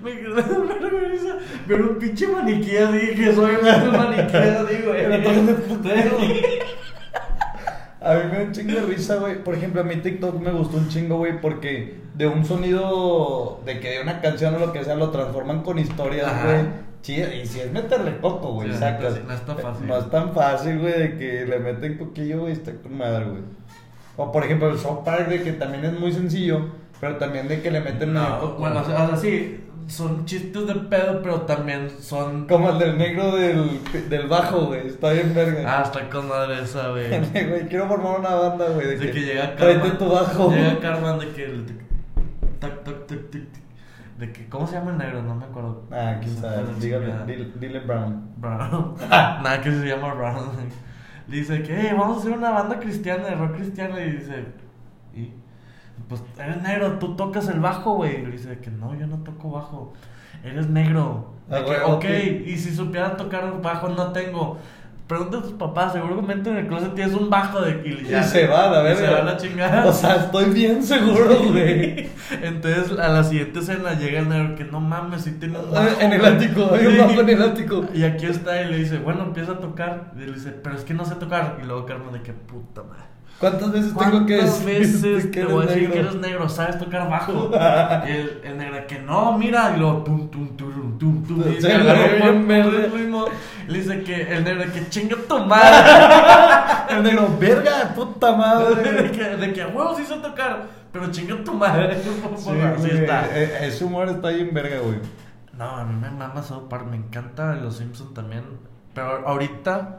Me quedé de vergüenza ver un pinche maniquí así, que obviamente un maniquí así, *laughs* güey. Pero todos de putero. A mí me da un chingo de risa, güey. Por ejemplo, a mi TikTok me gustó un chingo, güey, porque de un sonido de que de una canción o lo que sea lo transforman con historias, Ajá. güey. Chida, y si es meterle coco, güey, Sí, sacas. sí, no es tan fácil. No es tan fácil, güey, de que le meten coquillo, güey, está con madre, güey. O por ejemplo, el South Park, de que también es muy sencillo, pero también de que le meten medio No, bueno, o sea, o sea, sí, son chistes de pedo, pero también son... Como el del negro del, del bajo, güey, está bien verga. Ah, está con madre esa, güey. *laughs* Güey, quiero formar una banda, güey. De, De que llega Tráete Carmen. tu bajo. Llega Carmen de que. el- Tac, tac, tac, tac. De que. ¿Cómo se llama el negro? No me acuerdo. Ah, quién sabe. Dígame, dile Brown. Brown. *laughs* Nada, que se llama Brown. Dice que, hey, vamos a hacer una banda cristiana, de rock cristiano. Y dice, ¿y? Pues eres negro, tú tocas el bajo, güey. Y le dice que no, yo no toco bajo. Eres negro. Ah, que, güey, ok, ok. y si supiera tocar bajo, no tengo. Pregunta a tus papás, seguramente en el closet tienes un bajo de y, Y se va, la y verga. Se va a la chingada. O sea, estoy bien seguro, güey. Entonces a la siguiente escena llega el negro que no mames, si tiene un bajo. en el güey". ático, hay un bajo en el ático. Y aquí está y le dice, bueno, empieza a tocar. Y le dice, pero es que no sé tocar. Y luego Carmen de que puta madre. ¿Cuántas veces tengo que ¿Cuántas decir veces *laughs* que te voy a decir negro? que eres negro? ¿Sabes tocar bajo? *laughs* y el, el negro que no, mira. Y luego tum, tum, tum, tum, tum. Y Sí, se agarró por- el ritmo. Le dice que el negro que chinga tu madre. *laughs* El negro, verga, puta *laughs* de, madre. que, de que a huevos sé tocar. Pero chinga tu madre. *laughs* Sí, Así está. eh, Ese humor está bien verga, güey. No, a mí me mama South Park, me encanta Los Simpsons también. Pero ahorita.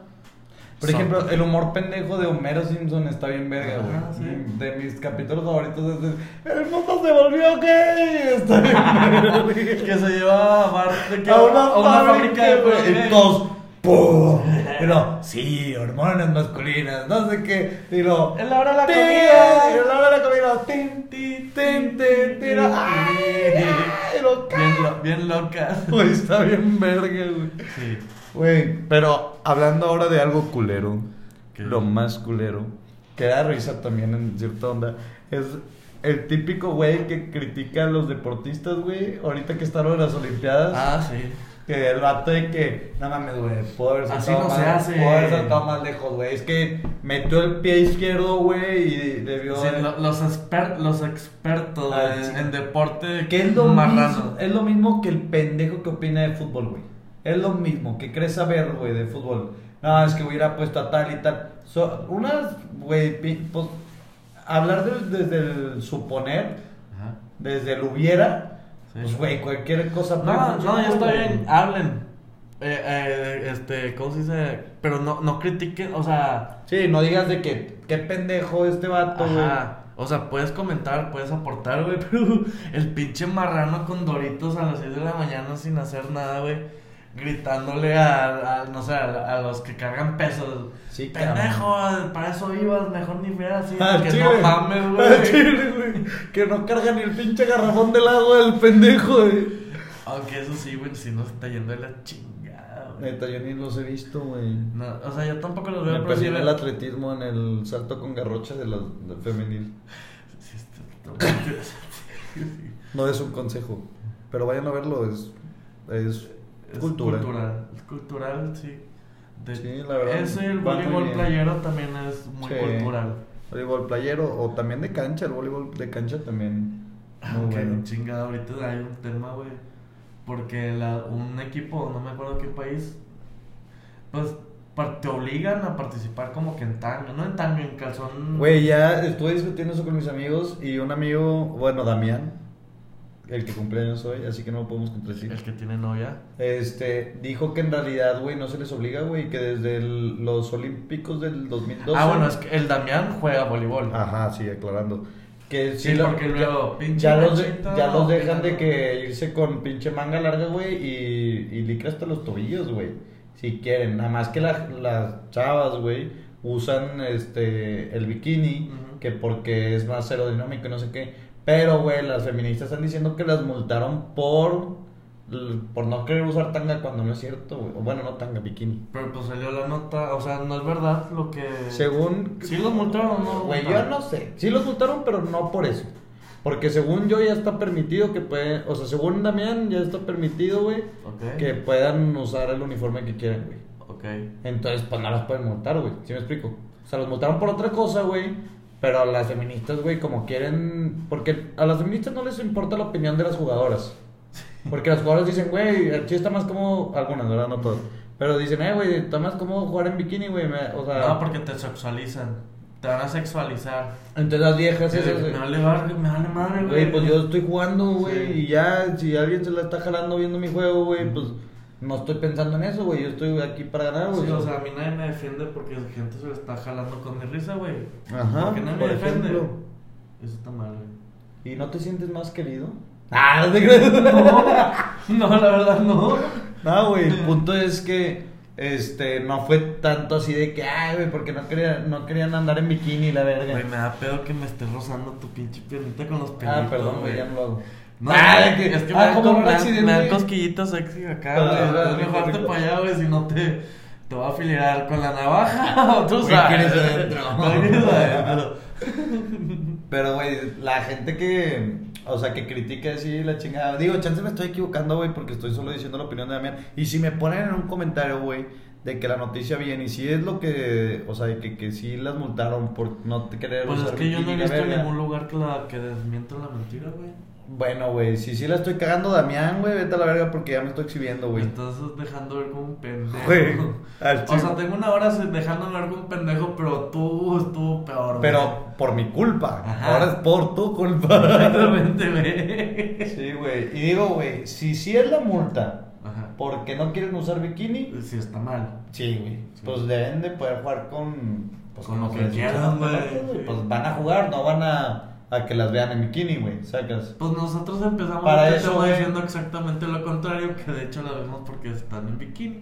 Por son- ejemplo, el humor pendejo de Homero Simpson está bien verga, güey. Sí. De mis capítulos favoritos es el, el mundo se volvió gay. Está bien verga. que se lleva a, bar, de que- a una, a una fábrica de güey, güey. ¡Pum! Y no, sí, hormonas masculinas, no sé qué. Y lo, Es la hora de la comida. Y la hora de la comida, tin, tin, tin, tin, ¡ay! Y lo, Bien, lo- bien locas. *laughs* Güey, está bien verga, güey. Sí. Güey, pero hablando ahora de algo culero, ¿Qué? lo más culero, que da risa también en cierta onda, es el típico güey que critica a los deportistas, güey, ahorita que están en las Olimpiadas. Ah, sí. Que el vato de que, no mames, güey, pudo haber Así saltado no más, se hace. pudo haber saltado más lejos, güey. Es que metió el pie izquierdo, güey, y debió... Sí, lo- los, exper- los expertos Ah, en, sí. en deporte Que es lo, marrano. mismo, es lo mismo que el pendejo que opina de fútbol, güey. Es lo mismo, que cree saber, güey, de fútbol. No, es que hubiera puesto a tal y tal. So, unas, güey, pues, hablar de- desde el suponer, Ajá. desde el hubiera. Pues, güey, cualquier cosa No, no, ya está bien, hablen. Eh, eh, este, ¿cómo se dice? Pero no, no critiquen, o sea, Sí, no digas de que, qué pendejo este vato, güey. ajá. O sea, puedes comentar, puedes aportar, güey, *laughs* pero el pinche marrano con doritos a las 6 de la mañana sin hacer nada, güey. Gritándole a, a, no sé, a, a los que cargan pesos. Sí, Pendejo, para eso ibas, mejor ni fuera así. Que no mames, güey. Que no carga ni el pinche garrafón del agua del pendejo, güey. Aunque eso sí, güey, si no se está yendo de la chingada, güey. Neta, yo ni los he visto, güey. No, o sea, yo tampoco los Me veo, pero perdí en el atletismo en el salto con garrocha de la femenil. Sí, está- está. No es un consejo, pero vayan a verlo, es, es, Es cultura. cultural. Cultural, sí. De- Sí, la verdad, Ese, el voleibol playero también es muy Sí. cultural. Voleibol playero o también de cancha, el voleibol de cancha también. Muy Aunque bueno. chingada, ahorita hay un tema, güey. Porque la, un equipo, no me acuerdo qué país, pues te obligan a participar como que en tanga, no en tanga, en calzón. Güey, ya estuve discutiendo eso con mis amigos y un amigo, bueno, Damián, el que cumpleaños hoy, así que no lo podemos contradecir. El que tiene novia. Este, dijo que en realidad, güey, no se les obliga, güey, que desde el- los Olímpicos del 2012. Ah, bueno, es que el Damián juega voleibol. Ajá, sí, aclarando. Que Sí, lo- porque luego, ya, pinche ya los, ya los dejan de que irse con pinche manga larga, güey, y, y licra hasta los tobillos, güey. Si quieren. Nada más que la- las chavas, güey, usan este el bikini, Ujú. que porque es más aerodinámico y no sé qué. Pero, güey, las feministas están diciendo que las multaron por, por no querer usar tanga cuando no es cierto, güey. O bueno, no tanga, bikini. Pero pues salió la nota, o sea, no es verdad lo que. Según ¿Sí los multaron o no? Güey, yo no sé. Sí los multaron, pero no por eso. Porque según yo ya está permitido que pueden, o sea, según Damián ya está permitido, güey, Ok. que puedan usar el uniforme que quieran, güey. Ok. Entonces, pues no las pueden multar, güey. ¿Sí me explico? O sea, los multaron por otra cosa, güey. Pero las feministas, güey, como quieren... Porque a las feministas no les importa la opinión de las jugadoras. Porque las jugadoras dicen, güey, aquí está más como... Algunas, ¿verdad? No todas. Pero dicen, eh, güey, está más cómodo jugar en bikini, güey. O sea... No, porque te sexualizan. Te van a sexualizar. Entonces las viejas... Sí, esas, me vale me vale madre, güey. Güey, pues yo estoy jugando, güey, Sí. y ya, si alguien se la está jalando viendo mi juego, güey, pues no estoy pensando en eso, güey, yo estoy aquí para ganar, güey. Sí, o sea, a mí nadie me defiende porque la gente se lo está jalando con mi risa, güey. Ajá, Porque nadie por me defiende. ejemplo. Eso está mal, güey. ¿Y no te sientes más querido? *laughs* Ah, no te crees. *laughs* No, no, la verdad no. No, güey, el punto es que, este, no fue tanto así de que, ay, güey, porque no, quería, no querían andar en bikini, la verga. Güey, me da pedo que me estés rozando tu pinche piernita con los pelitos, ah, perdón, güey, ya no lo hago. No, Ah, que- es que ah, me, como dan- me dan cosquillitas sexy acá, Ah, güey. te rico. para allá, güey, si no te, te voy a afiliar con la navaja. *laughs* Tú sabes. ¿quieres adentro? *laughs* ¿Quieres adentro? Pero, güey, la gente que, o sea, que critica así la chingada. Digo, chance me estoy equivocando, güey, porque estoy solo diciendo la opinión de Damián. Y si me ponen en un comentario, güey, de que la noticia viene, y si es lo que, o sea, de que, que sí las multaron por no te querer Pues es que yo no he visto en ningún lugar que, la, que la mentira, güey. Bueno, güey, si sí la estoy cagando, Damián, güey, vete a la verga porque ya me estoy exhibiendo, güey. estás dejando ver como un pendejo. Güey, *laughs* O sea, tengo una hora dejándome ver como un pendejo, pero tú estuvo peor. Pero por mi culpa. Ajá. Ahora es por tu culpa. *laughs* Exactamente, güey. sí, güey. Y digo, güey, si sí es la multa Ajá. porque no quieren usar bikini, Sí, está mal. Sí, güey. Sí. Pues deben de poder jugar con... Pues, Con lo que quieran, güey. Pues van a jugar, no van a, a que las vean en bikini, güey. Sacas. Pues nosotros empezamos Para este eso, güey. diciendo exactamente lo contrario, que de hecho la vemos porque están en bikini.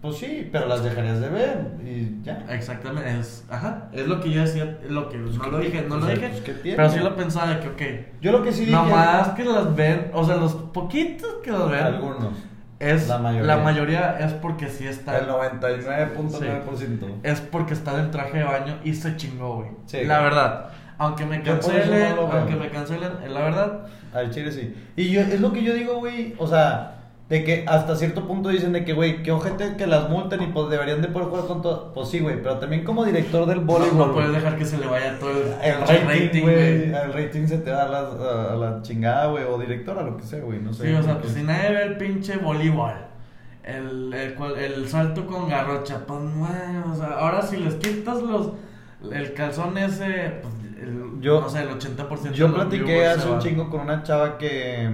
Pues sí, pero las dejarías de ver y ya. Exactamente, es, ajá, es lo que yo decía, lo que no ¿qué lo dije, no lo sea, dije, pues, pero sí lo pensaba de que, ok, Yo lo que sí dije... nomás que las ven, o sea, los poquitos que las ven, Algunos. es, La la mayoría. mayoría. es porque sí está, El 99.9%. es porque está en traje de baño y se chingó, güey, Sí. la verdad, aunque me cancelen, no aunque me cancelen, es la verdad, Al chile sí. Y yo, es lo que yo digo, güey. O sea, de que hasta cierto punto dicen de que, güey, que ojete que las multen y pues deberían de poder jugar con todo. Pues sí, güey. Pero también como director del no, voleibol. no puedes dejar que se le vaya todo el, El rating, güey. El rating se te da a la, a- a la chingada, güey. O directora, lo que sea, güey. No sé. Sí, o sea, pues si nadie ve el pinche voleibol, el, el, el salto con garrocha, pues, güey, o sea, ahora si les quitas los, el calzón ese, pues el, Yo- no sé, el 80% de Yo platiqué hace un chingo con una chava que,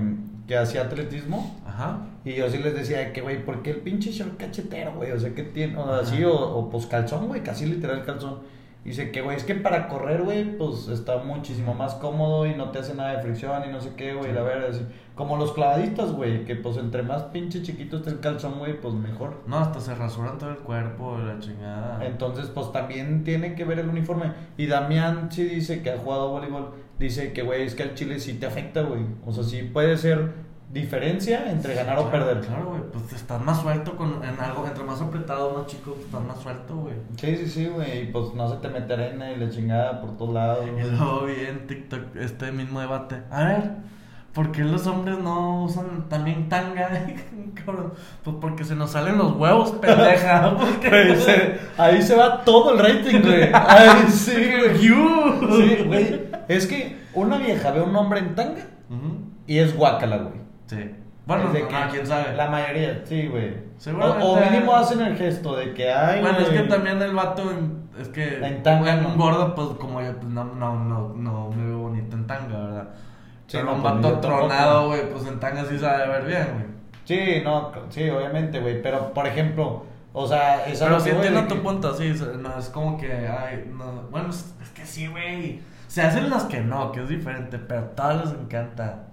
que hacía atletismo. Ajá. Y yo sí les decía que, güey, ¿por qué el pinche short cachetero, güey? O sea, que tiene, o así, o, o pues calzón, güey, casi literal calzón. Dice que, güey, es que para correr, güey, pues está muchísimo más cómodo y no te hace nada de fricción y no sé qué, güey, Sí. la verdad, así. Como los clavadistas, güey, que pues entre más pinche chiquito esté el calzón, güey, pues mejor. No, hasta se rasuran todo el cuerpo, la chingada. Entonces, pues también tiene que ver el uniforme. Y Damián sí dice que ha jugado voleibol. Dice que, güey, es que al chile sí te afecta, güey. O sea, sí puede ser diferencia entre ganar o Claro, perder. Claro, güey, pues estás más suelto con, en algo, entre más apretado, más chico, pues, estás más suelto, güey. Sí, sí, sí, güey. Y pues no se te mete arena y la chingada por todos lados. Y luego vi en TikTok este mismo debate. A ver, ¿por qué los hombres no usan también tanga? *laughs* Pues porque se nos salen los huevos, pendeja. *laughs* Porque- se- ahí se va todo el rating, güey. *laughs* Ay, sí, güey. You. Sí, güey. Es que una vieja ve a un hombre en tanga y es guácala, güey. Sí. Bueno, Es de no, que no, quién sabe. La mayoría, sí, güey. Seguramente- O, o mínimo hacen el gesto de que hay. Bueno, es que también el vato, en- es que En tanga, un ¿no? gordo, pues como yo, pues no, no, no, no me veo bonito en tanga, ¿verdad? Sí, Pero no, un pues, vato tronado, güey, pues en tanga sí sabe ver bien, güey. Sí, no, sí, obviamente, güey. Pero, por ejemplo, o sea, esa Pero sí de entiendo tu que- punto, sí, no, es como que, ay, no, bueno, es, es que sí, güey. Se hacen las que no, que es diferente, pero a todos les encanta.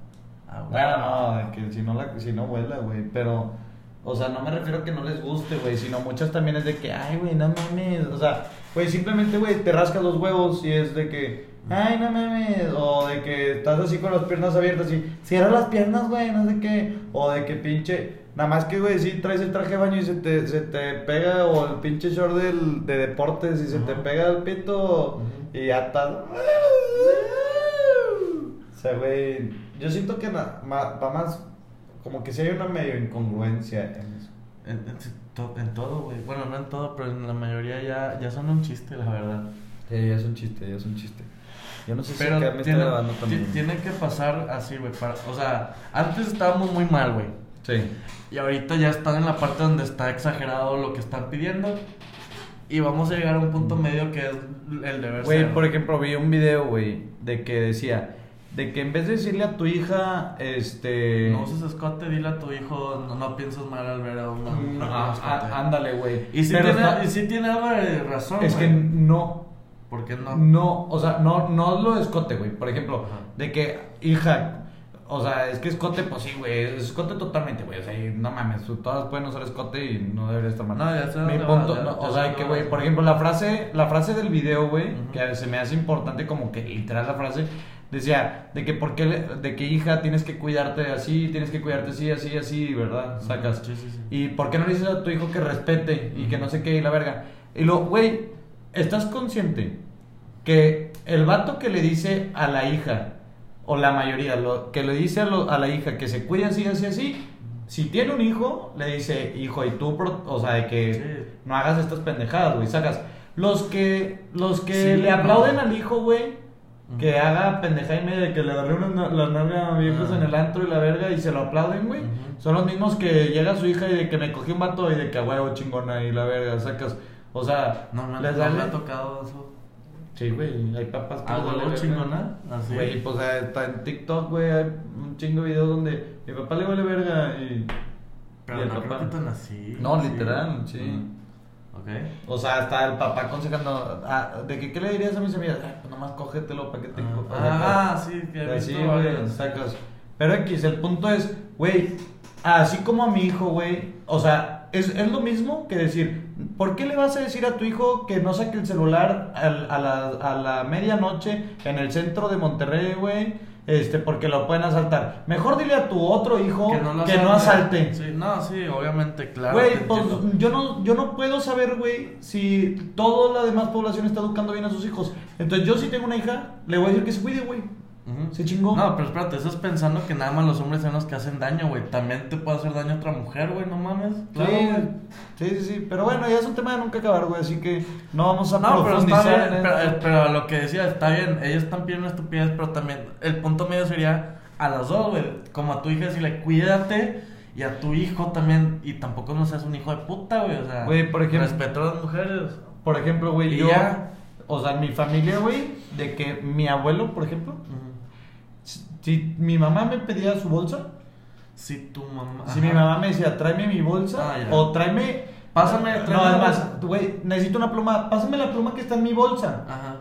Ah. Bueno, no, de que si no, la, si no vuela, güey. Pero, o sea, no me refiero a que no les guste, güey. Sino muchas también es de que, ay, güey, no mames. O sea, güey, simplemente, güey, te rascas los huevos y es de que, ay, no mames. O de que estás así con las piernas abiertas y cierra las piernas, güey, no sé qué. O de que pinche. Nada más que, güey, si traes el traje de baño y se te, se te pega, o el pinche short del, de deportes y se te pega el pito, y ya estás. *laughs* O sea, güey, yo siento que na- ma- va más, como que si hay una medio incongruencia en eso. En, en- to- en todo, güey. Bueno, no en todo, pero en la mayoría ya, ya son un chiste, la verdad. Sí, ya es un chiste, ya es un chiste. Yo no sé Pero si acá me está tiene, grabando ti- también. tiene que pasar así, güey. para- O sea, antes estábamos muy mal, güey. Sí. Y ahorita ya están en la parte donde está exagerado lo que están pidiendo. Y vamos a llegar a un punto medio que es el deber Güey, ser. por ejemplo, vi un video, güey, de que decía, de que en vez de decirle a tu hija, este... No uses escote, dile a tu hijo, no, no pienses mal al ver a una Mm, escote. ah, ándale, güey. Y Pero tiene, está- y sí tiene algo de razón, Es que güey. no, ¿Por qué no? No, o sea, no, no lo escote, güey. Por ejemplo, Ajá. de que, hija, o sea, es que escote, pues sí, güey, es escote totalmente, güey. O sea, y no mames, todas pueden usar escote y no debería estar mal. No, ya sé Mi punto, vas, ya- no, o sea, que, güey, por ejemplo, la frase, la frase del video, güey, que se me hace importante como que literal la frase, decía, de que por qué, de que hija, tienes que cuidarte así, tienes que cuidarte así, así, así, ¿verdad? Sacas. sí, sí, sí. ¿Y por qué no le dices a tu hijo que respete y que no sé qué y la verga? Y lo, güey, ¿estás consciente que el vato que le dice a la hija, o la mayoría, lo, que le dice a, lo- a la hija que se cuide así, así, así, si tiene un hijo, le dice, hijo, y tú, pro- o sea, de que Sí. no hagas estas pendejadas, güey, sacas. Los que, los que Sí, le aplauden no. al hijo, güey, que haga pendejada y media de que le agarre una, na- la nalga a viejos Ah. en el antro y la verga y se lo aplauden, güey. Son los mismos que llega su hija y de que me cogió un vato y de que a huevo chingona y la verga, sacas. O sea, No, les no me la- ha tocado eso. Sí, güey, hay papas que Ah, les vale huevo chingona. Así. Güey, pues está en TikTok, güey, hay un chingo de videos donde mi papá le vale verga y... Pero y el no papá- creo que tan así. No, literal, sí. O sea, está el papá aconsejando, ah, ¿de que, qué le dirías a mis amigas? Ah, pues nomás cógetelo para que te... Ah, ah, sí, que he Así, güey, sacas. Pero X, el punto es, güey, así como a mi hijo, güey, o sea, es, es lo mismo que decir, ¿por qué le vas a decir a tu hijo que no saque el celular al- a, la, a la medianoche en el centro de Monterrey, güey? Este, porque lo pueden asaltar. Mejor dile a tu otro hijo que no, asalte. Sí, no, sí, obviamente, claro. Güey, pues entiendo. yo no, yo no puedo saber, güey, si toda la demás población está educando bien a sus hijos. Entonces yo si tengo una hija, le voy a decir que se cuide, güey. Se chingó. No, pero espérate, eso es pensando que nada más los hombres son los que hacen daño, güey. También te puede hacer daño a otra mujer, güey, no mames. Claro, sí, güey. sí, sí, sí. Pero bueno, ya es un tema de nunca acabar, güey. Así que no vamos a No, pero está bien, en pero, eso. pero lo que decía, está bien, ellos están pidiendo una estupidez, pero también el punto medio sería a las dos, güey. Como a tu hija decirle, cuídate, y a tu hijo también, y tampoco no seas un hijo de puta, güey, o sea, Güey, por ejemplo- respeto a las mujeres. Por ejemplo, güey, yo. ya. o sea, en mi familia, güey, de que mi abuelo, por ejemplo, si mi mamá me pedía su bolsa, Si tu mamá. si mi mamá me decía, tráeme mi bolsa, Ah, o tráeme, Pásame, no, tráeme la además, güey, necesito una pluma, pásame la pluma que está en mi bolsa. Ajá.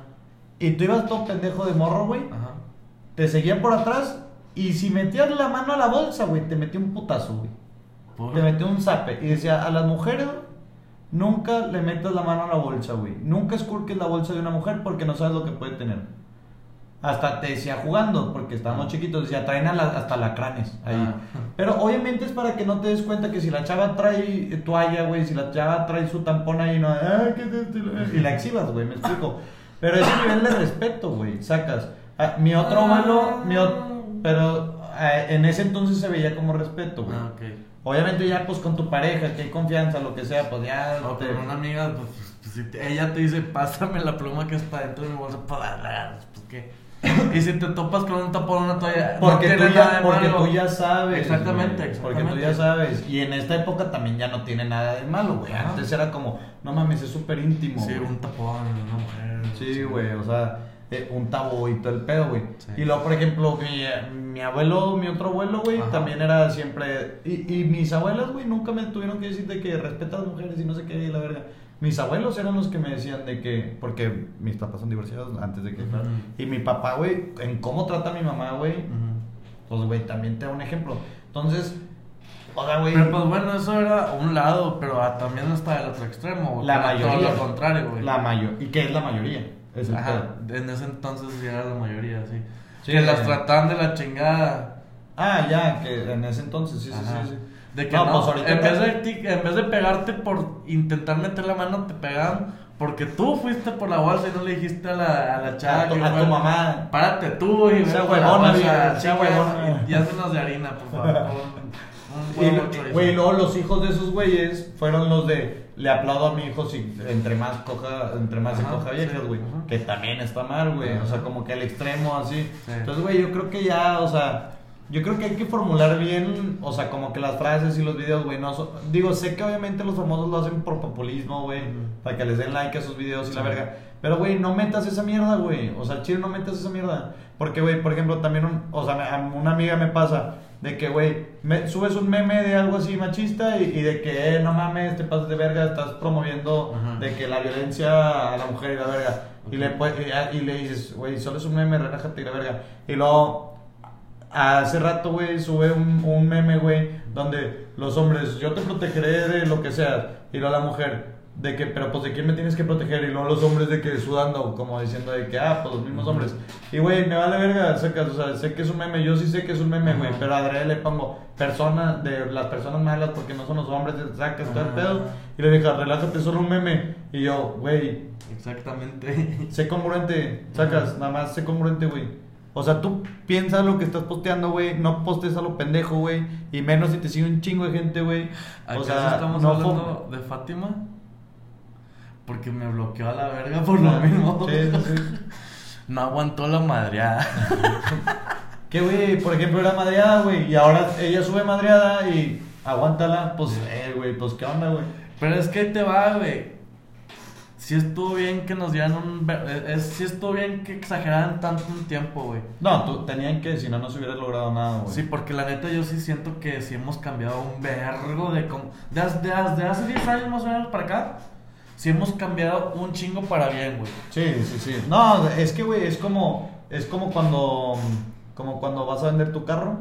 Y tú ibas todo pendejo de morro, güey, Ajá. te seguía por atrás, y si metías la mano a la bolsa, güey, te metía un putazo, güey. Le metió un zape y decía, a las mujeres nunca le metas la mano a la bolsa, güey. Nunca esculques la bolsa de una mujer porque no sabes lo que puede tener. Hasta te decía jugando, porque estábamos chiquitos, decía, traen a la- hasta lacranes ahí. Ah. Pero obviamente es para que no te des cuenta que si la chava trae toalla, güey, si la chava trae su tampón ahí, no, "Ay, ¿qué es esto?", y la exhibas, güey, me explico. Pero ese nivel de respeto, güey, sacas. Ah, mi otro abuelo, mi ot- pero ah, en ese entonces se veía como respeto, güey. Ah, ok. Obviamente ya pues con tu pareja, que hay confianza, lo que sea, pues ya... O te- con una amiga, pues, pues, si te- ella te dice, pásame la pluma que está dentro de mi bolsa, pues, ah, pues qué. Y si te topas con un tapón, una toalla, Porque, no tú, ya, porque tú ya sabes. Exactamente, güey. exactamente. Porque tú ya sabes. Y en esta época también ya no tiene nada de malo, güey. Antes era como, no mames, es súper íntimo. Sí, güey. un tapón, una mujer. Sí, güey, o sea, eh, un tabú y todo el pedo, güey. Sí. Y luego, por ejemplo, mi, mi abuelo, mi otro abuelo, güey, Ajá. también era siempre. Y, y mis abuelas, güey, nunca me tuvieron que decir de que respeta a las mujeres y no sé qué, y la verga. Mis abuelos eran los que me decían de que. Porque mis papás son divorciados antes de que. Ujú. Y mi papá, güey, en cómo trata a mi mamá, güey, Ujú. pues, güey, también te da un ejemplo. Entonces, o sea, güey. Pero pues bueno, eso era un lado, pero también está el otro extremo. La que era mayoría. Todo lo contrario, güey. La mayor. ¿Y qué es la mayoría? Es Ajá, en ese entonces sí era la mayoría, sí. Sí, que las eh. trataban de la chingada. Ah, ya, que en ese entonces, sí, sí, Ajá. sí, sí. De que No, no, pues ahorita en, vez de, ti- en vez de pegarte por intentar meter la mano, te pegaban porque tú fuiste por la bolsa y no le dijiste a la, a la chava A tu- que a tu mamá. Párate tú y Sea huevona, sea huevona. Y, hazmenos de harina, por favor. *laughs* Un, Y, güey, luego los hijos de esos güeyes fueron los de le aplaudo a mi hijo si entre más coja, entre más se Ajá, coja viejas, güey. Que también está mal, güey. O sea, como que el extremo así. Sí. Entonces, güey, yo creo que ya, o sea, yo creo que hay que formular bien, o sea, como que las frases y los videos, güey, no digo, sé que obviamente los famosos lo hacen por populismo, güey, para que les den like a sus videos y la Sí. verga. Pero, güey, no metas esa mierda, güey. O sea, chido, no metas esa mierda. Porque, güey, por ejemplo, también, un, o sea, una amiga me pasa de que, güey, subes un meme de algo así machista y, y de que, eh, no mames, te pasas de verga, estás promoviendo Ajá. de que la violencia a la mujer y la verga. Y, Ok. le, y, y le dices, güey, solo es un meme, relájate y la verga. Y luego, hace rato, güey, sube un, un meme, güey, donde los hombres, yo te protegeré de lo que seas. Y luego la mujer, de que, pero pues de quién me tienes que proteger. Y luego los hombres de que sudando, como diciendo de que, ah, pues los mismos hombres. Y güey, me vale verga, sacas, o sea, sé que es un meme, yo sí sé que es un meme, güey, pero a le pongo personas, de las personas malas porque no son los hombres, sacas todo el pedo. Y le dije, relájate, solo un meme. Y yo, güey, Exactamente. sé congruente, sacas, nada más sé congruente, güey. O sea, tú piensas lo que estás posteando, güey, no postes a lo pendejo, güey, y menos si te sigue un chingo de gente, güey. O ¿Acaso sea, estamos no hablando de Fátima? Porque me bloqueó a la verga por lo Ah, mismo. Sí, sí, sí. *laughs* No aguantó la madreada. *laughs* Que, güey, por ejemplo, era madreada, güey, y ahora ella sube madreada y aguántala, pues, eh, güey, pues, ¿qué onda, güey? Pero es que ahí te va, güey. Si estuvo bien que nos dieran un. Es, si estuvo bien que exageraran tanto un tiempo, güey. No, tú tenían que, si no, no se hubiera logrado nada, güey. Sí, porque la neta yo sí siento que sí hemos cambiado un vergo de... com- De, hace- de, hace- de hace 10 años más o menos para acá, sí hemos cambiado un chingo para bien, güey. Sí, sí, sí. No, es que, güey, es como, es como cuando, como cuando vas a vender tu carro,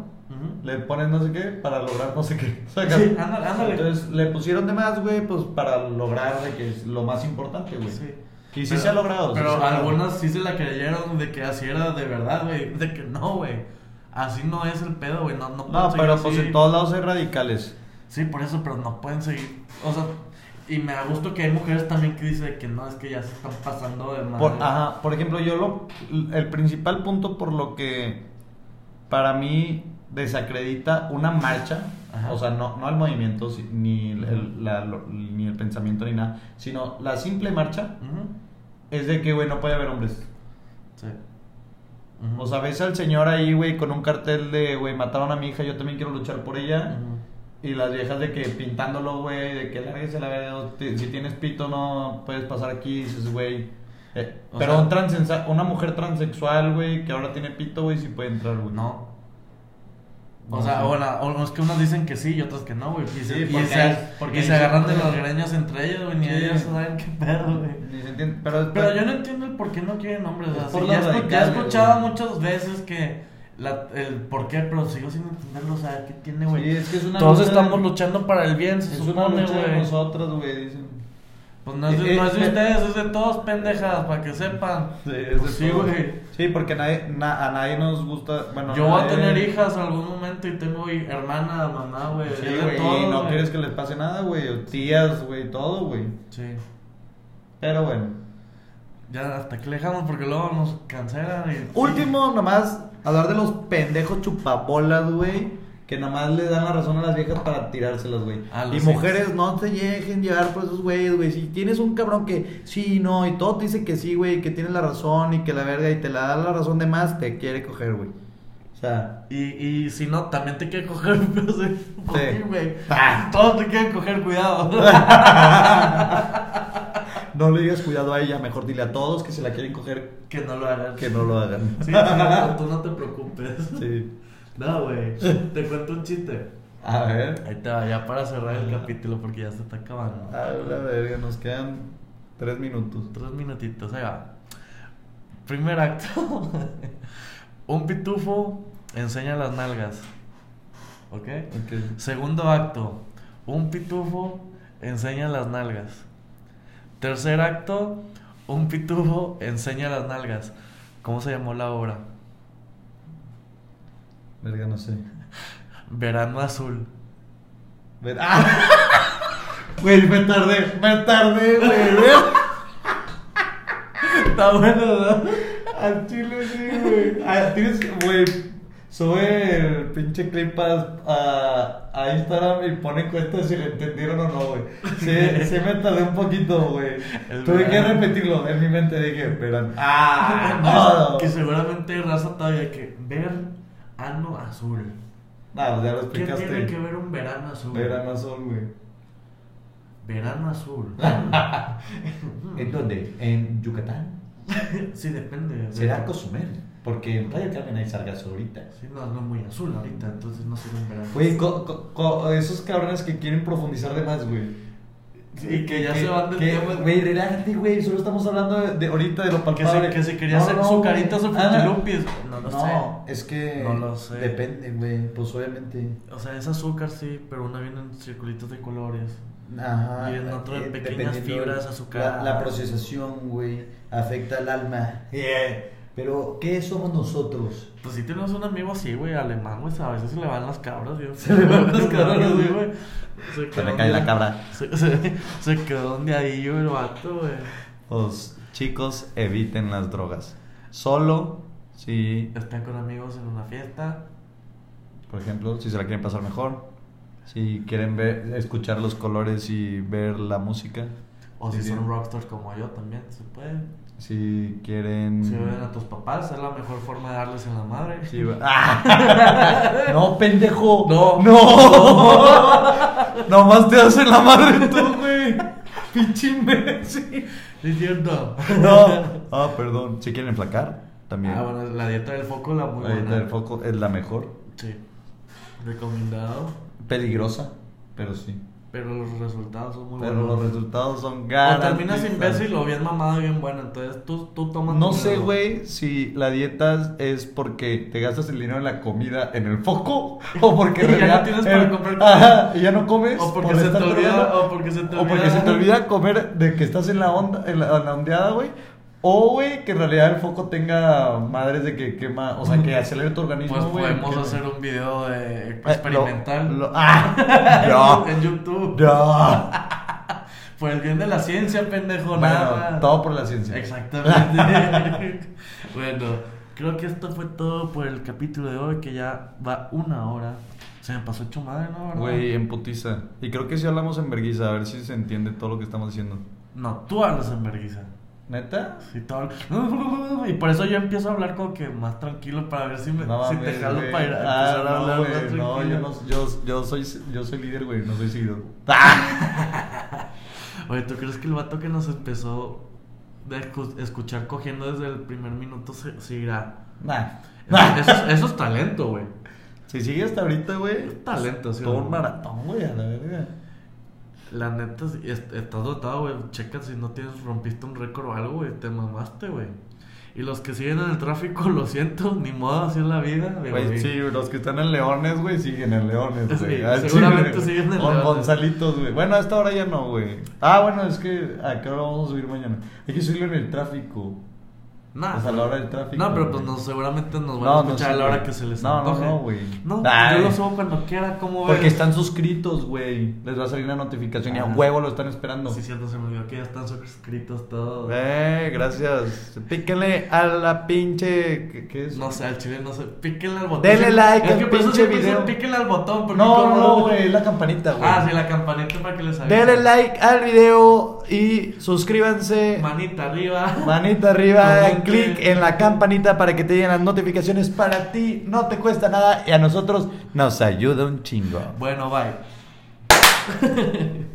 Le pones no sé qué para lograr no sé qué. *laughs* Sí, ándale, ándale. Entonces, le pusieron de más, güey, pues, para lograr de que es lo más importante, güey. Sí. Y sí Pero- se ha logrado. Pero se ha logrado. algunas sí se la creyeron de que así era de verdad, güey. De que no, güey. Así no es el pedo, güey. No, no, pero pues en todos lados hay radicales. Sí, por eso, pero no pueden seguir. O sea, y me da gusto que hay mujeres también que dicen que no, es que ya se están pasando de madre. Por, ajá, por ejemplo, yo lo. El principal punto por lo que para mí desacredita una marcha, Ajá. o sea, no, no el movimiento, ni el, el- la- lo- ni el pensamiento, ni nada, sino la simple marcha es de que, güey, no puede haber hombres. Sí. O sea, ves al señor ahí, güey, con un cartel de, güey, mataron a mi hija, yo también quiero luchar por ella. Y las viejas de que pintándolo, güey, de que lárguese la verga, si tienes pito no puedes pasar aquí, y dices, güey. Eh, pero sea- un una mujer transexual, güey, que ahora tiene pito, güey, sí puede entrar, güey. No. O No sea, o, la- o es que unos dicen que sí y otros que no, güey. Y se, Sí, y se- hay- porque y hay se agarran de los greños entre ellos, güey. Ni Sí. ellos saben qué pedo, güey. Pero, Pero yo no entiendo el por qué no quieren hombres. O sea, por ya, he escuchado güey. muchas veces que la, el por qué, pero sigo sin entenderlo. O sea, ¿qué tiene, güey? Sí, es que es una Todos estamos luchando para el bien, se Es una supone, lucha de güey. nosotros, güey, dicen. Pues no es de, Eh, no es de eh, ustedes, es de todos, pendejas, para que sepan. Sí, es Pues de sí, todos. güey. Sí, porque nadie, na- a nadie nos gusta. Bueno, Yo voy a tener hijas en algún momento y tengo hermana, mamá, güey. Sí, es de güey, y no güey. quieres que les pase nada, güey. O tías, güey, todo, güey. Sí. Pero bueno. Ya hasta aquí le dejamos porque luego nos cancelan y... Último, nomás, hablar de los pendejos chupabolas, güey. Que nomás le dan la razón a las viejas para tirárselas, güey. A los Y mujeres, no se dejen llevar por esos güeyes, güey. Si tienes un cabrón que sí, no, y todo te dice que sí, güey, que tienes la razón y que la verga y te la da la razón de más, te quiere coger, güey. O sea, Y, y si no, también te quieren coger, *laughs* pero sí, ¿por Sí. qué, güey? Ah. Todos te quieren coger, cuidado. *laughs* no le digas cuidado a ella, mejor dile a todos que se la quieren coger que no lo hagan. que no lo hagan. Sí, no, tú no te preocupes. Sí. No, güey. Te cuento un chiste. A ver. Ahí te va, ya para cerrar el capítulo porque ya se está acabando. A la verga, nos quedan tres minutos. Tres minutitos, ahí va. Primer acto. *laughs* Un pitufo enseña las nalgas. ¿Ok? Ok. Segundo acto. Un pitufo enseña las nalgas. Tercer acto. Un pitufo enseña las nalgas. ¿Cómo se llamó la obra? Verga, no sé. Verano azul. Ver- ¡Ah! *laughs* Güey, me tardé, me tardé, güey. Está bueno, ¿no? Al chile sí, güey. Ah, Tienes, güey, sube el pinche clip a, a, Instagram y pone encuestas si le entendieron o no, güey. Sí, *laughs* sí me tardé un poquito, güey. Tuve que repetirlo. En mi mente dije, verán. ¡Ah! *laughs* No. Que seguramente raza todavía que ver ano azul. No, ya lo ¿Qué explicaste. tiene que ver un verano azul? Verano azul, güey. Verano azul. *laughs* ¿En dónde? ¿En Yucatán? *laughs* sí, depende. Será Cozumel. Porque en Playa Carmen hay sargazo ahorita. Sí, no, no es muy azul ahorita, entonces no sería un verano. Güey, esos cabrones que quieren profundizar de más, güey. Y que ya se van del que- tema. Güey, relájate, güey. Solo estamos hablando de, de ahorita de lo Que palpable. si, que si quería No, hacer no, su carita, Ah, frutilupis. No lo No, es que. No lo sé. Depende, güey. Pues obviamente. sé. O sea, es azúcar, sí, pero una viene en circulitos de colores. Ajá. Y en otro de eh, pequeñas fibras La, azucaradas. la procesación, güey, afecta al alma. *laughs* Pero, ¿qué somos nosotros? Pues sí tenemos un amigo así, güey, alemán, güey, a veces se le van las cabras, güey. Se le van *laughs* las cabras, güey. Se, Se le cae la cabra. Se, se, se quedó donde ahí, güey, el vato, güey. Pues, chicos, eviten las drogas. Solo si, Están con amigos en una fiesta. por ejemplo, si se la quieren pasar mejor. Si quieren ver, escuchar los colores y ver la música. O si son rockstars como yo también, se puede. Si quieren. Si ven a tus papás, es la mejor forma de darles en la madre. Sí, ¡Ah! *laughs* No, pendejo. No. No. *laughs* Nomás te hacen la madre tú, güey. Pinche imbécil. Cierto. No. *laughs* Ah, perdón. Si quieren enflacar, también. Ah, bueno, la dieta del foco, la muy Ahí buena. está el foco es la mejor. Sí. Recomendado. Peligrosa, pero sí. Pero los resultados son muy Pero buenos. los resultados son O garantizados. terminas imbécil o bien mamado y bien bueno. Entonces tú, tú tomas. No sé, güey, si la dieta es porque te gastas el dinero en la comida en el foco o porque *laughs* Y ya no tienes para comprar Ajá, y ya no comes. O porque por se te olvida. O porque se te O olvida. porque se te olvida comer de que estás en la onda, en la, en la ondeada, güey. O, güey, que en realidad el foco tenga madres de que quema, o sea, que acelere tu organismo, Pues podemos que- hacer un video de Eh, experimental. lo- lo- ¡Ah! *laughs* no. en YouTube. No. *laughs* Por el bien de la ciencia, pendejo. Bueno, nada. todo por la ciencia. Exactamente. *laughs* bueno, creo que esto fue todo por el capítulo de hoy, que ya va una hora. Se me pasó hecho madre, ¿no? ¿Verdad? Güey, en putiza. Y creo que si hablamos en vergüenza, a ver si se entiende todo lo que estamos diciendo. No, tú hablas en vergüenza. ¿Neta? Todo... *laughs* Y por eso yo empiezo a hablar como que más tranquilo para ver si, me, No si te jalo para ir a Ah, a no, hablar más No, yo, no yo, yo, soy, yo soy líder, güey, no soy seguidor. *laughs* Oye, ¿tú crees que el vato que nos empezó de escu- escuchar cogiendo desde el primer minuto se, seguirá. Nah. Eso, eso es, eso es talento, güey. *laughs* Si sigue hasta ahorita, güey. Es talento, sí. Todo un maratón, güey, a la verga. La neta, est- estás dotado, güey. Checa si no tienes, rompiste un récord o algo, güey. Te mamaste, güey. Y los que siguen en el tráfico, *laughs* lo siento, ni modo, así es la vida. Güey, sí, los que están en Leones, güey, siguen en Leones, güey. *laughs* Sí, Ah, seguramente siguen en Con Leones. Gonzalitos, güey. Bueno, a esta hora ya no, güey. Ah, bueno, es que a qué hora vamos a subir mañana. Hay que subirlo en el tráfico. Nah, Pues a la hora del tráfico. No, pero pues no, seguramente nos van No, a no, escuchar a la hora que se les No, no, antoje. no, güey. No, Ay. yo lo subo cuando quiera, ¿cómo ves? Porque están suscritos, güey. Les va a salir una notificación y a Ah. huevo lo están esperando. Sí, cierto, se me olvidó que ya están suscritos todos. Eh, gracias. Píquenle a la pinche. ¿Qué, qué es? No sé, al chile, no sé. Píquenle al botón. Denle like es al que pinche video. Píquenle al botón. No, no, güey, la campanita, güey. Ah, sí, la campanita para que les avise. Denle like al video y suscríbanse. Manita arriba. Manita arriba, clic en la campanita para que te lleguen las notificaciones para ti. No te cuesta nada y a nosotros nos ayuda un chingo. Bueno, bye. *laughs*